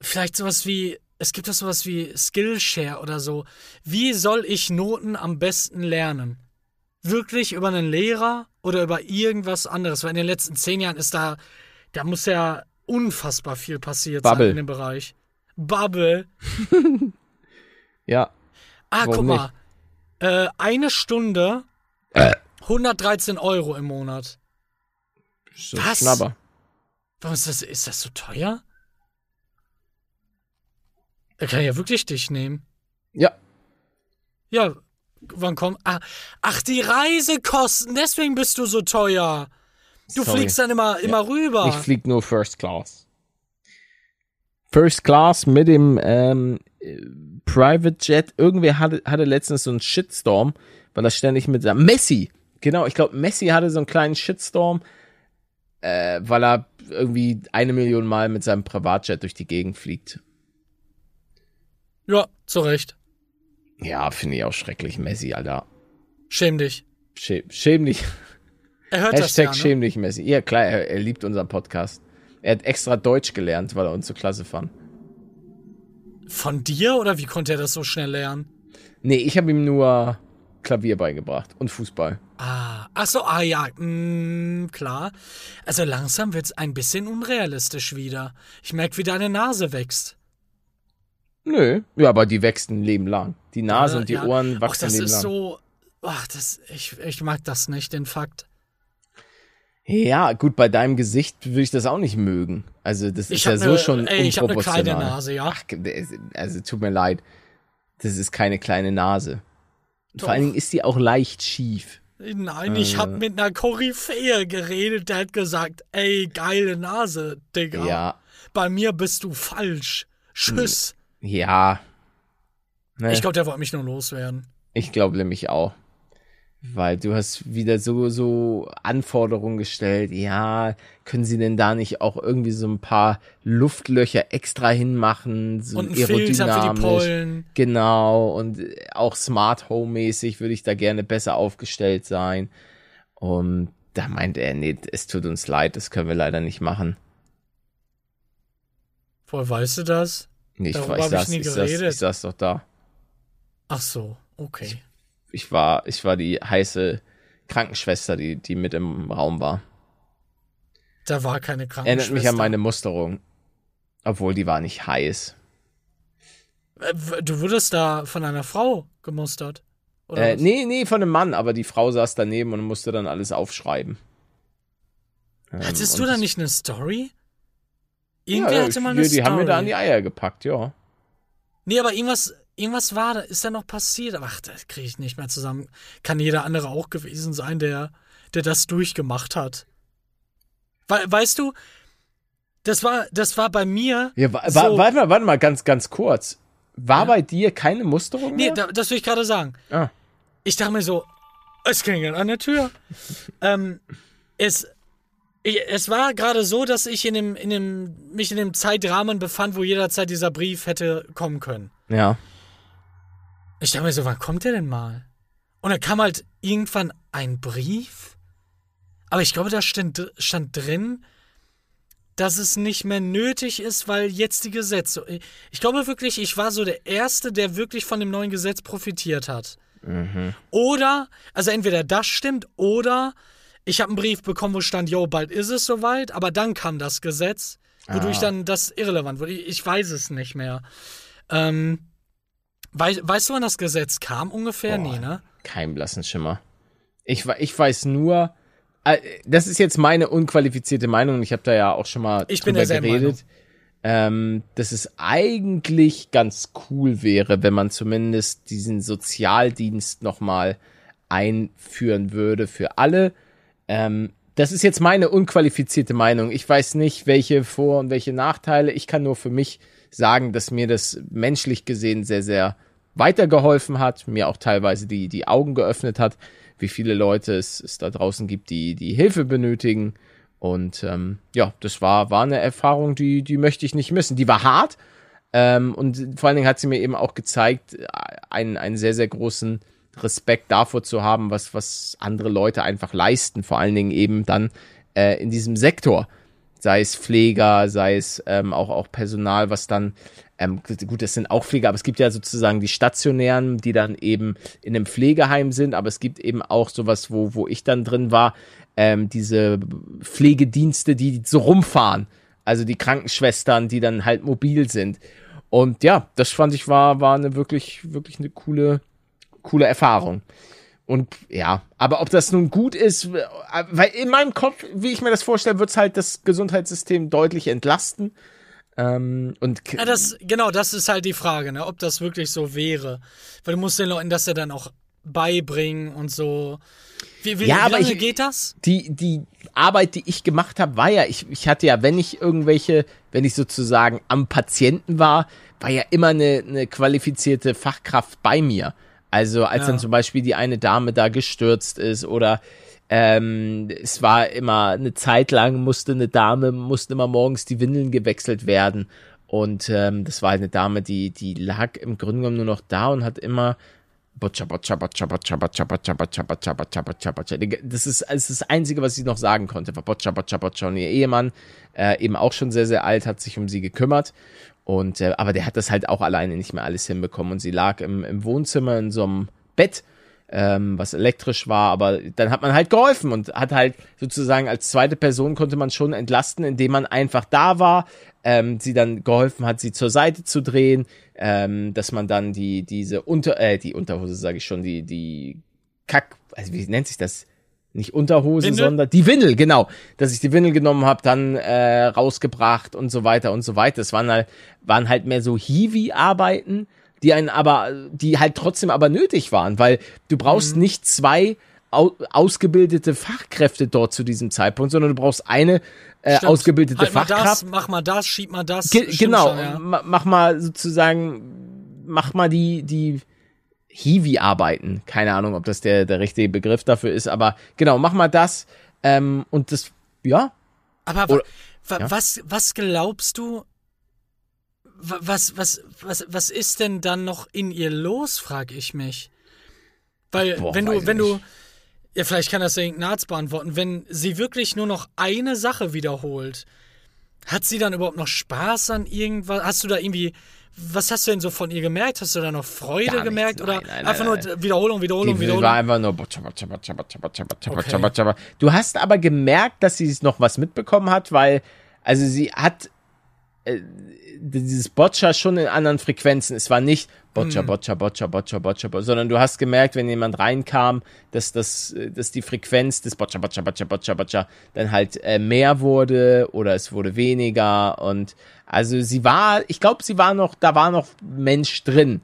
Speaker 2: vielleicht sowas wie, es gibt doch sowas wie Skillshare oder so. Wie soll ich Noten am besten lernen? Wirklich über einen Lehrer oder über irgendwas anderes? Weil in den letzten zehn Jahren ist da, da muss ja unfassbar viel passiert
Speaker 1: Bubble.
Speaker 2: sein in dem Bereich. Bubble.
Speaker 1: Ja,
Speaker 2: Ah,
Speaker 1: Warum
Speaker 2: guck mal. Äh, eine Stunde 113 Euro im Monat.
Speaker 1: so
Speaker 2: Was?
Speaker 1: Schnabber.
Speaker 2: Warum ist das, ist das so teuer? Er kann ja wirklich dich nehmen.
Speaker 1: Ja,
Speaker 2: Ja, wann kommt. Ah, ach, die Reisekosten, deswegen bist du so teuer. Du
Speaker 1: Sorry.
Speaker 2: fliegst dann immer, immer rüber.
Speaker 1: ich flieg nur First Class. First Class mit dem ähm, äh, Private Jet. Irgendwer hatte, hatte letztens so einen Shitstorm, weil er ständig mit seinem Messi, genau, ich glaube Messi hatte so einen kleinen Shitstorm, äh, weil er irgendwie eine Million Mal mit seinem Privatjet durch die Gegend fliegt.
Speaker 2: ja, zu Recht.
Speaker 1: Ja, finde ich auch schrecklich, Messi, Alter.
Speaker 2: Schäm dich.
Speaker 1: Schä schäm dich.
Speaker 2: Er hört das
Speaker 1: Hashtag
Speaker 2: ja, ne?
Speaker 1: schäm dich, Messi. Ja, klar, er, er liebt unseren Podcast. Er hat extra Deutsch gelernt, weil er uns so klasse fand.
Speaker 2: Von dir oder wie konnte er das so schnell lernen?
Speaker 1: Nee, ich habe ihm nur Klavier beigebracht und Fußball.
Speaker 2: Ah, ach so, ah ja, mm, klar. Also langsam wird's ein bisschen unrealistisch wieder. Ich merke, wie deine Nase wächst.
Speaker 1: Nö. Ja, aber die wächst ein Leben lang. Die Nase
Speaker 2: Äh,
Speaker 1: und die
Speaker 2: ja.
Speaker 1: Ohren
Speaker 2: Ach,
Speaker 1: wachsen ein
Speaker 2: das
Speaker 1: Leben
Speaker 2: ist
Speaker 1: lang.
Speaker 2: so ach, das, ich, ich mag das nicht, den Fakt.
Speaker 1: Ja, gut, bei deinem Gesicht würde ich das auch nicht mögen. Also, das ist ja so
Speaker 2: ne,
Speaker 1: schon
Speaker 2: ey, ich habe eine kleine Nase, ja.
Speaker 1: Ach, also tut mir leid. Das ist keine kleine Nase. Vor allen Dingen ist die auch leicht schief.
Speaker 2: Nein, ich hab mit einer Koryphäe geredet, der hat gesagt, ey, geile Nase, Digga.
Speaker 1: Ja,
Speaker 2: Bei mir bist du falsch. Tschüss.
Speaker 1: ja. Ne,
Speaker 2: Ich glaube, der wollte mich nur loswerden.
Speaker 1: ich glaube nämlich auch. Weil du hast wieder so, so Anforderungen gestellt. Ja, können sie denn da nicht auch irgendwie so ein paar Luftlöcher extra hinmachen? So
Speaker 2: Und ein Filter für die
Speaker 1: aerodynamisch?
Speaker 2: Pollen.
Speaker 1: Genau, und auch Smart Home mäßig würde ich da gerne besser aufgestellt sein. Und da meint er, nee, es tut uns leid, das können wir leider nicht machen.
Speaker 2: Woher weißt du das?
Speaker 1: Nee, ich,
Speaker 2: Darüber
Speaker 1: ich, saß, ich, saß, ich saß doch da.
Speaker 2: Ach so, okay.
Speaker 1: Ich war, ich war die heiße Krankenschwester, die, die mit im Raum war.
Speaker 2: Da war keine Krankenschwester.
Speaker 1: Erinnert mich an meine Musterung. Obwohl, die war nicht heiß.
Speaker 2: Äh, Du wurdest da von einer Frau gemustert. Oder
Speaker 1: Äh, nee, nee, von einem Mann, aber die Frau saß daneben und musste dann alles aufschreiben. Ähm,
Speaker 2: Hattest
Speaker 1: und
Speaker 2: du da nicht eine Story?
Speaker 1: Ja,
Speaker 2: Irgendwer
Speaker 1: ja,
Speaker 2: hatte
Speaker 1: die,
Speaker 2: eine
Speaker 1: die
Speaker 2: Story.
Speaker 1: haben mir da an die Eier gepackt, ja.
Speaker 2: Nee, aber irgendwas, irgendwas war da, ist da noch passiert. Ach, das kriege ich nicht mehr zusammen. Kann jeder andere auch gewesen sein, der, der das durchgemacht hat. We weißt du, das war, das war bei mir.
Speaker 1: Ja, wa
Speaker 2: so,
Speaker 1: wa warte mal, warte mal, ganz, ganz kurz. War bei dir keine Musterung
Speaker 2: Nee,
Speaker 1: mehr?
Speaker 2: da, das will ich gerade sagen.
Speaker 1: ah.
Speaker 2: Ich dachte mir so, es klingelt an der Tür. ähm, es, ich, es war gerade so, dass ich in dem, in dem, mich in dem Zeitrahmen befand, wo jederzeit dieser Brief hätte kommen können.
Speaker 1: Ja.
Speaker 2: Ich dachte mir so, wann kommt der denn mal? Und dann kam halt irgendwann ein Brief. Aber ich glaube, da stand, stand drin, dass es nicht mehr nötig ist, weil jetzt die Gesetze. Ich glaube wirklich, ich war so der Erste, der wirklich von dem neuen Gesetz profitiert hat. Oder, also entweder das stimmt, oder ich habe einen Brief bekommen, wo stand, yo, bald ist es soweit, aber dann kam das Gesetz, wodurch
Speaker 1: Ah.
Speaker 2: dann das irrelevant wurde. Ich, ich weiß es nicht mehr. Ähm, wei weißt du, wann das Gesetz kam ungefähr?
Speaker 1: Boah.
Speaker 2: Nee, ne?
Speaker 1: Kein blassen Schimmer. Ich, ich weiß nur, äh, das ist jetzt meine unqualifizierte Meinung. Ich habe da ja auch schon mal
Speaker 2: Ich
Speaker 1: drüber geredet. Ähm, dass es eigentlich ganz cool wäre, wenn man zumindest diesen Sozialdienst nochmal einführen würde für alle. Ähm, das ist jetzt meine unqualifizierte Meinung. Ich weiß nicht, welche Vor- und welche Nachteile. Ich kann nur für mich sagen, dass mir das menschlich gesehen sehr, sehr weitergeholfen hat, mir auch teilweise die, die Augen geöffnet hat, wie viele Leute es, es da draußen gibt, die, die Hilfe benötigen. Und ähm, ja, das war, war eine Erfahrung, die, die möchte ich nicht missen. Die war hart. Ähm, und vor allen Dingen hat sie mir eben auch gezeigt, einen, einen sehr, sehr großen Respekt davor zu haben, was, was andere Leute einfach leisten. Vor allen Dingen eben dann äh, in diesem Sektor. Sei es Pfleger, sei es ähm, auch, auch Personal, was dann, ähm, gut, das sind auch Pfleger, aber es gibt ja sozusagen die Stationären, die dann eben in einem Pflegeheim sind, aber es gibt eben auch sowas, wo, wo ich dann drin war, ähm, diese Pflegedienste, die so rumfahren. Also die Krankenschwestern, die dann halt mobil sind. Und ja, das fand ich war, war eine wirklich, wirklich eine coole, coole Erfahrung. Und ja, aber ob das nun gut ist, äh, weil in meinem Kopf, wie ich mir das vorstelle, wird es halt das Gesundheitssystem deutlich entlasten. Ähm, und
Speaker 2: Ja, das, genau, das ist halt die Frage, ne, ob das wirklich so wäre. Weil du musst den Leuten das ja dann auch beibringen und so. Wie, wie,
Speaker 1: Ja,
Speaker 2: wie
Speaker 1: aber
Speaker 2: lange
Speaker 1: ich-
Speaker 2: geht das?
Speaker 1: die, die Arbeit, die ich gemacht habe, war ja, ich, ich hatte ja, wenn ich irgendwelche, wenn ich sozusagen am Patienten war, war ja immer eine, eine qualifizierte Fachkraft bei mir. Also als
Speaker 2: Ja.
Speaker 1: dann zum Beispiel die eine Dame da gestürzt ist oder ähm, es war immer eine Zeit lang musste eine Dame, mussten immer morgens die Windeln gewechselt werden. Und ähm, das war eine Dame, die, die lag im Grunde genommen nur noch da und hat immer Botcha, botcha, botcha, botcha, botcha, botcha, botcha, botcha, botcha, botcha, botcha. Das ist, das ist das Einzige, was ich noch sagen konnte, war botcha, botcha. Und ihr Ehemann, äh, eben auch schon sehr, sehr alt, hat sich um sie gekümmert. Und, äh, aber der hat das halt auch alleine nicht mehr alles hinbekommen. Und sie lag im, im Wohnzimmer in so einem Bett, ähm, was elektrisch war, aber dann hat man halt geholfen und hat halt sozusagen als zweite Person konnte man schon entlasten, indem man einfach da war, ähm, sie dann geholfen hat, sie zur Seite zu drehen, ähm, dass man dann die diese Unter äh, die Unterhose sage ich schon, die die Kack, also wie nennt sich das? Nicht Unterhose,
Speaker 2: Windel?
Speaker 1: sondern die Windel, genau. Dass ich die Windel genommen habe, dann äh, rausgebracht und so weiter und so weiter. Das waren halt, waren halt mehr so Hiwi-Arbeiten, die einen aber, die halt trotzdem aber nötig waren, weil du brauchst nicht zwei au ausgebildete Fachkräfte dort zu diesem Zeitpunkt, sondern du brauchst eine äh,
Speaker 2: Stimmt.
Speaker 1: ausgebildete
Speaker 2: halt mal
Speaker 1: Fachkraft.
Speaker 2: das, mach mal das, schieb mal das.
Speaker 1: Ge
Speaker 2: Stimmt
Speaker 1: genau,
Speaker 2: schon, ja.
Speaker 1: ma- mach mal sozusagen, mach mal die, die Hiwi-Arbeiten. Keine Ahnung, ob das der, der richtige Begriff dafür ist, aber genau, mach mal das. Ähm, und das, ja,
Speaker 2: Aber
Speaker 1: Oder- ja.
Speaker 2: was, was glaubst du, wa- was, was, was, was ist denn dann noch in ihr los, frag ich mich. Weil,
Speaker 1: Boah,
Speaker 2: wenn du, wenn du,
Speaker 1: nicht.
Speaker 2: Ja, vielleicht kann das irgendein Arzt beantworten, wenn sie wirklich nur noch eine Sache wiederholt, hat sie dann überhaupt noch Spaß an irgendwas? Hast du da irgendwie, was hast du denn so von ihr gemerkt? Hast du da noch Freude
Speaker 1: nichts,
Speaker 2: gemerkt? Oder
Speaker 1: nein, nein,
Speaker 2: einfach
Speaker 1: nein,
Speaker 2: nur Wiederholung, Wiederholung,
Speaker 1: die
Speaker 2: Wiederholung?
Speaker 1: war einfach nur.
Speaker 2: Okay.
Speaker 1: Du hast aber gemerkt, dass sie noch was mitbekommen hat, weil, also sie hat äh, dieses Boccia schon in anderen Frequenzen. Es war nicht Boccia,
Speaker 2: Hm.
Speaker 1: Boccia, Boccia, Boccia, Boccia, Boccia, sondern du hast gemerkt, wenn jemand reinkam, dass, das, äh, dass die Frequenz des Boccia, Boccia, Boccia, Boccia, Boccia dann halt äh, mehr wurde oder es wurde weniger und also sie war, ich glaube, sie war noch, da war noch Mensch drin.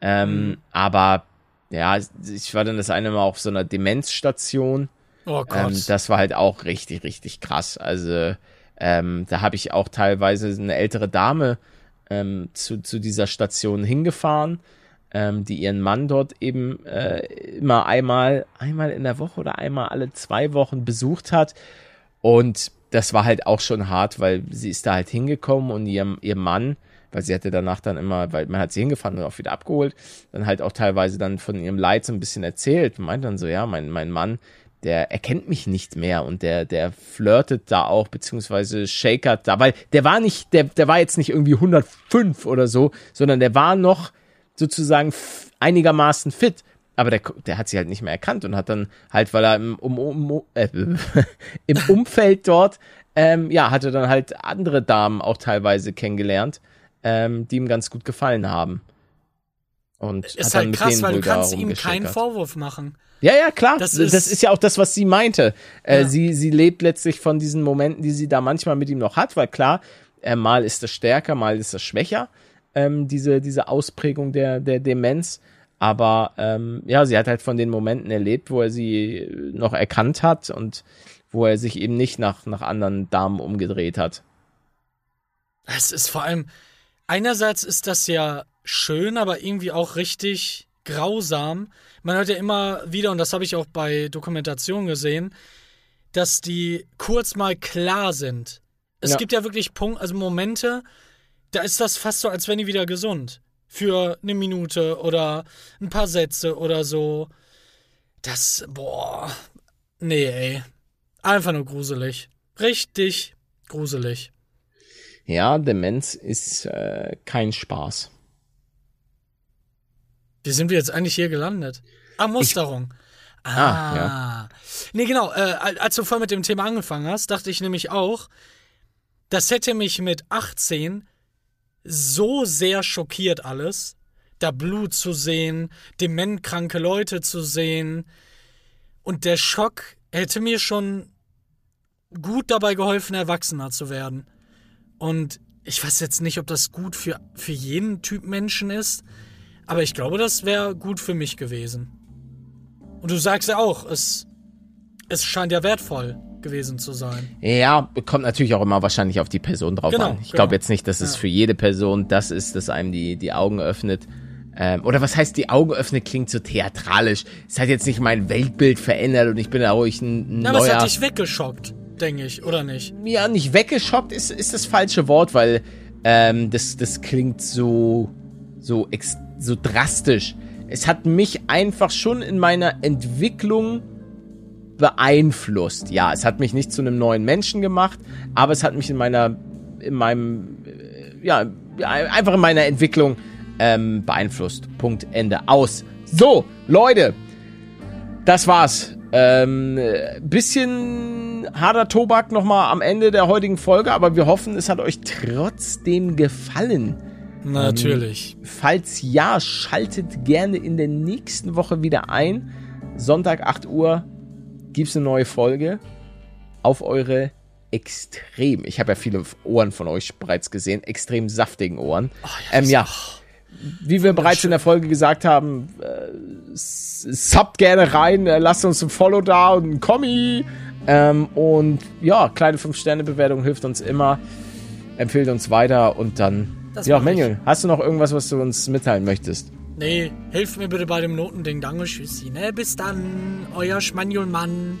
Speaker 1: Ähm, Aber ja, ich war dann das eine Mal auf so einer Demenzstation.
Speaker 2: oh Gott.
Speaker 1: Ähm, das war halt auch richtig, richtig krass. Also ähm, da habe ich auch teilweise eine ältere Dame ähm, zu, zu dieser Station hingefahren, ähm, die ihren Mann dort eben äh, immer einmal, einmal in der Woche oder einmal alle zwei Wochen besucht hat. Und das war halt auch schon hart, weil sie ist da halt hingekommen und ihr, ihr Mann, weil sie hatte danach dann immer, weil man hat sie hingefahren und auch wieder abgeholt, dann halt auch teilweise dann von ihrem Leid so ein bisschen erzählt meint dann so, ja, mein, mein Mann, der erkennt mich nicht mehr und der, der flirtet da auch, beziehungsweise shakert da, weil der war nicht, der, der war jetzt nicht irgendwie 105 oder so, sondern der war noch sozusagen einigermaßen fit. Aber der, der hat sie halt nicht mehr erkannt und hat dann halt, weil er im, um, um, äh, im Umfeld dort, ähm, ja, hatte dann halt andere Damen auch teilweise kennengelernt, ähm, die ihm ganz gut gefallen haben. Und
Speaker 2: ist halt krass, weil du kannst ihm keinen. Vorwurf machen.
Speaker 1: Ja, ja, klar. Das ist, das
Speaker 2: ist-
Speaker 1: ist ja auch das, was sie meinte. Äh,
Speaker 2: Ja.
Speaker 1: sie, sie lebt letztlich von diesen Momenten, die sie da manchmal mit ihm noch hat, weil klar, äh, mal ist das stärker, mal ist das schwächer, ähm, diese, diese Ausprägung der, der Demenz. Aber ähm, ja, sie hat halt von den Momenten erlebt, wo er sie noch erkannt hat und wo er sich eben nicht nach, nach anderen Damen umgedreht hat.
Speaker 2: Es ist vor allem, einerseits ist das ja schön, aber irgendwie auch richtig grausam. Man hört ja immer wieder, und das habe ich auch bei Dokumentationen gesehen, dass die kurz mal klar sind. Es
Speaker 1: Ja.
Speaker 2: gibt ja wirklich Punkte, also Momente, da ist das fast so, als wenn die wieder gesund. Für eine Minute oder ein paar Sätze oder so. Das, boah. Nee, ey. Einfach nur gruselig. Richtig gruselig.
Speaker 1: Ja, Demenz ist äh, kein Spaß.
Speaker 2: Wie sind wir jetzt eigentlich hier gelandet? Ah, Musterung. ah,
Speaker 1: Ah, ja.
Speaker 2: Nee, genau. Äh, als du voll mit dem Thema angefangen hast, dachte ich nämlich auch, das hätte mich mit 18 so sehr schockiert alles, da Blut zu sehen, dementkranke Leute zu sehen. Und der Schock hätte mir schon gut dabei geholfen, erwachsener zu werden. Und ich weiß jetzt nicht, ob das gut für, für jeden Typ Menschen ist, aber ich glaube, das wäre gut für mich gewesen. Und du sagst ja auch, es, es scheint ja wertvoll gewesen zu sein.
Speaker 1: Ja, kommt natürlich auch immer wahrscheinlich auf die Person drauf
Speaker 2: Genau,
Speaker 1: an. Ich
Speaker 2: genau.
Speaker 1: glaube jetzt nicht, dass es
Speaker 2: Ja.
Speaker 1: für jede Person das ist, das einem die, die Augen öffnet. Ähm, oder was heißt, die Augen öffnet, klingt so theatralisch. Es hat jetzt nicht mein Weltbild verändert und ich bin da ruhig ein, ein
Speaker 2: Ja, aber es
Speaker 1: neuer...
Speaker 2: hat dich weggeschockt, denke ich, oder nicht?
Speaker 1: ja, nicht weggeschockt ist, ist das falsche Wort, weil ähm, das, das klingt so, so, ex so drastisch. Es hat mich einfach schon in meiner Entwicklung beeinflusst. Ja, es hat mich nicht zu einem neuen Menschen gemacht, aber es hat mich in meiner, in meinem, äh, ja, einfach in meiner Entwicklung ähm, beeinflusst. Punkt, Ende, aus. So, Leute, das war's. Ähm, äh, bisschen harter Tobak nochmal am Ende der heutigen Folge, aber wir hoffen, es hat euch trotzdem gefallen.
Speaker 2: Natürlich.
Speaker 1: Falls ja, schaltet gerne in der nächsten Woche wieder ein. Sonntag 8 Uhr gibt's eine neue Folge auf eure extrem, ich habe ja viele Ohren von euch bereits gesehen, extrem saftigen Ohren.
Speaker 2: Oh,
Speaker 1: ähm, ja, wie wir bereits in der Folge gesagt haben, äh, subt gerne rein, äh, lasst uns ein Follow da und ein Kommi. Ähm, und ja, kleine 5-Sterne-Bewertung hilft uns immer. Empfehlt uns weiter und dann.
Speaker 2: Das
Speaker 1: ja, Manuel, Hast du noch irgendwas, was du uns mitteilen möchtest?
Speaker 2: Nee, hilf mir bitte bei dem Notending. Danke, Tschüssi. Ne? Bis dann, euer Schmanjulmann.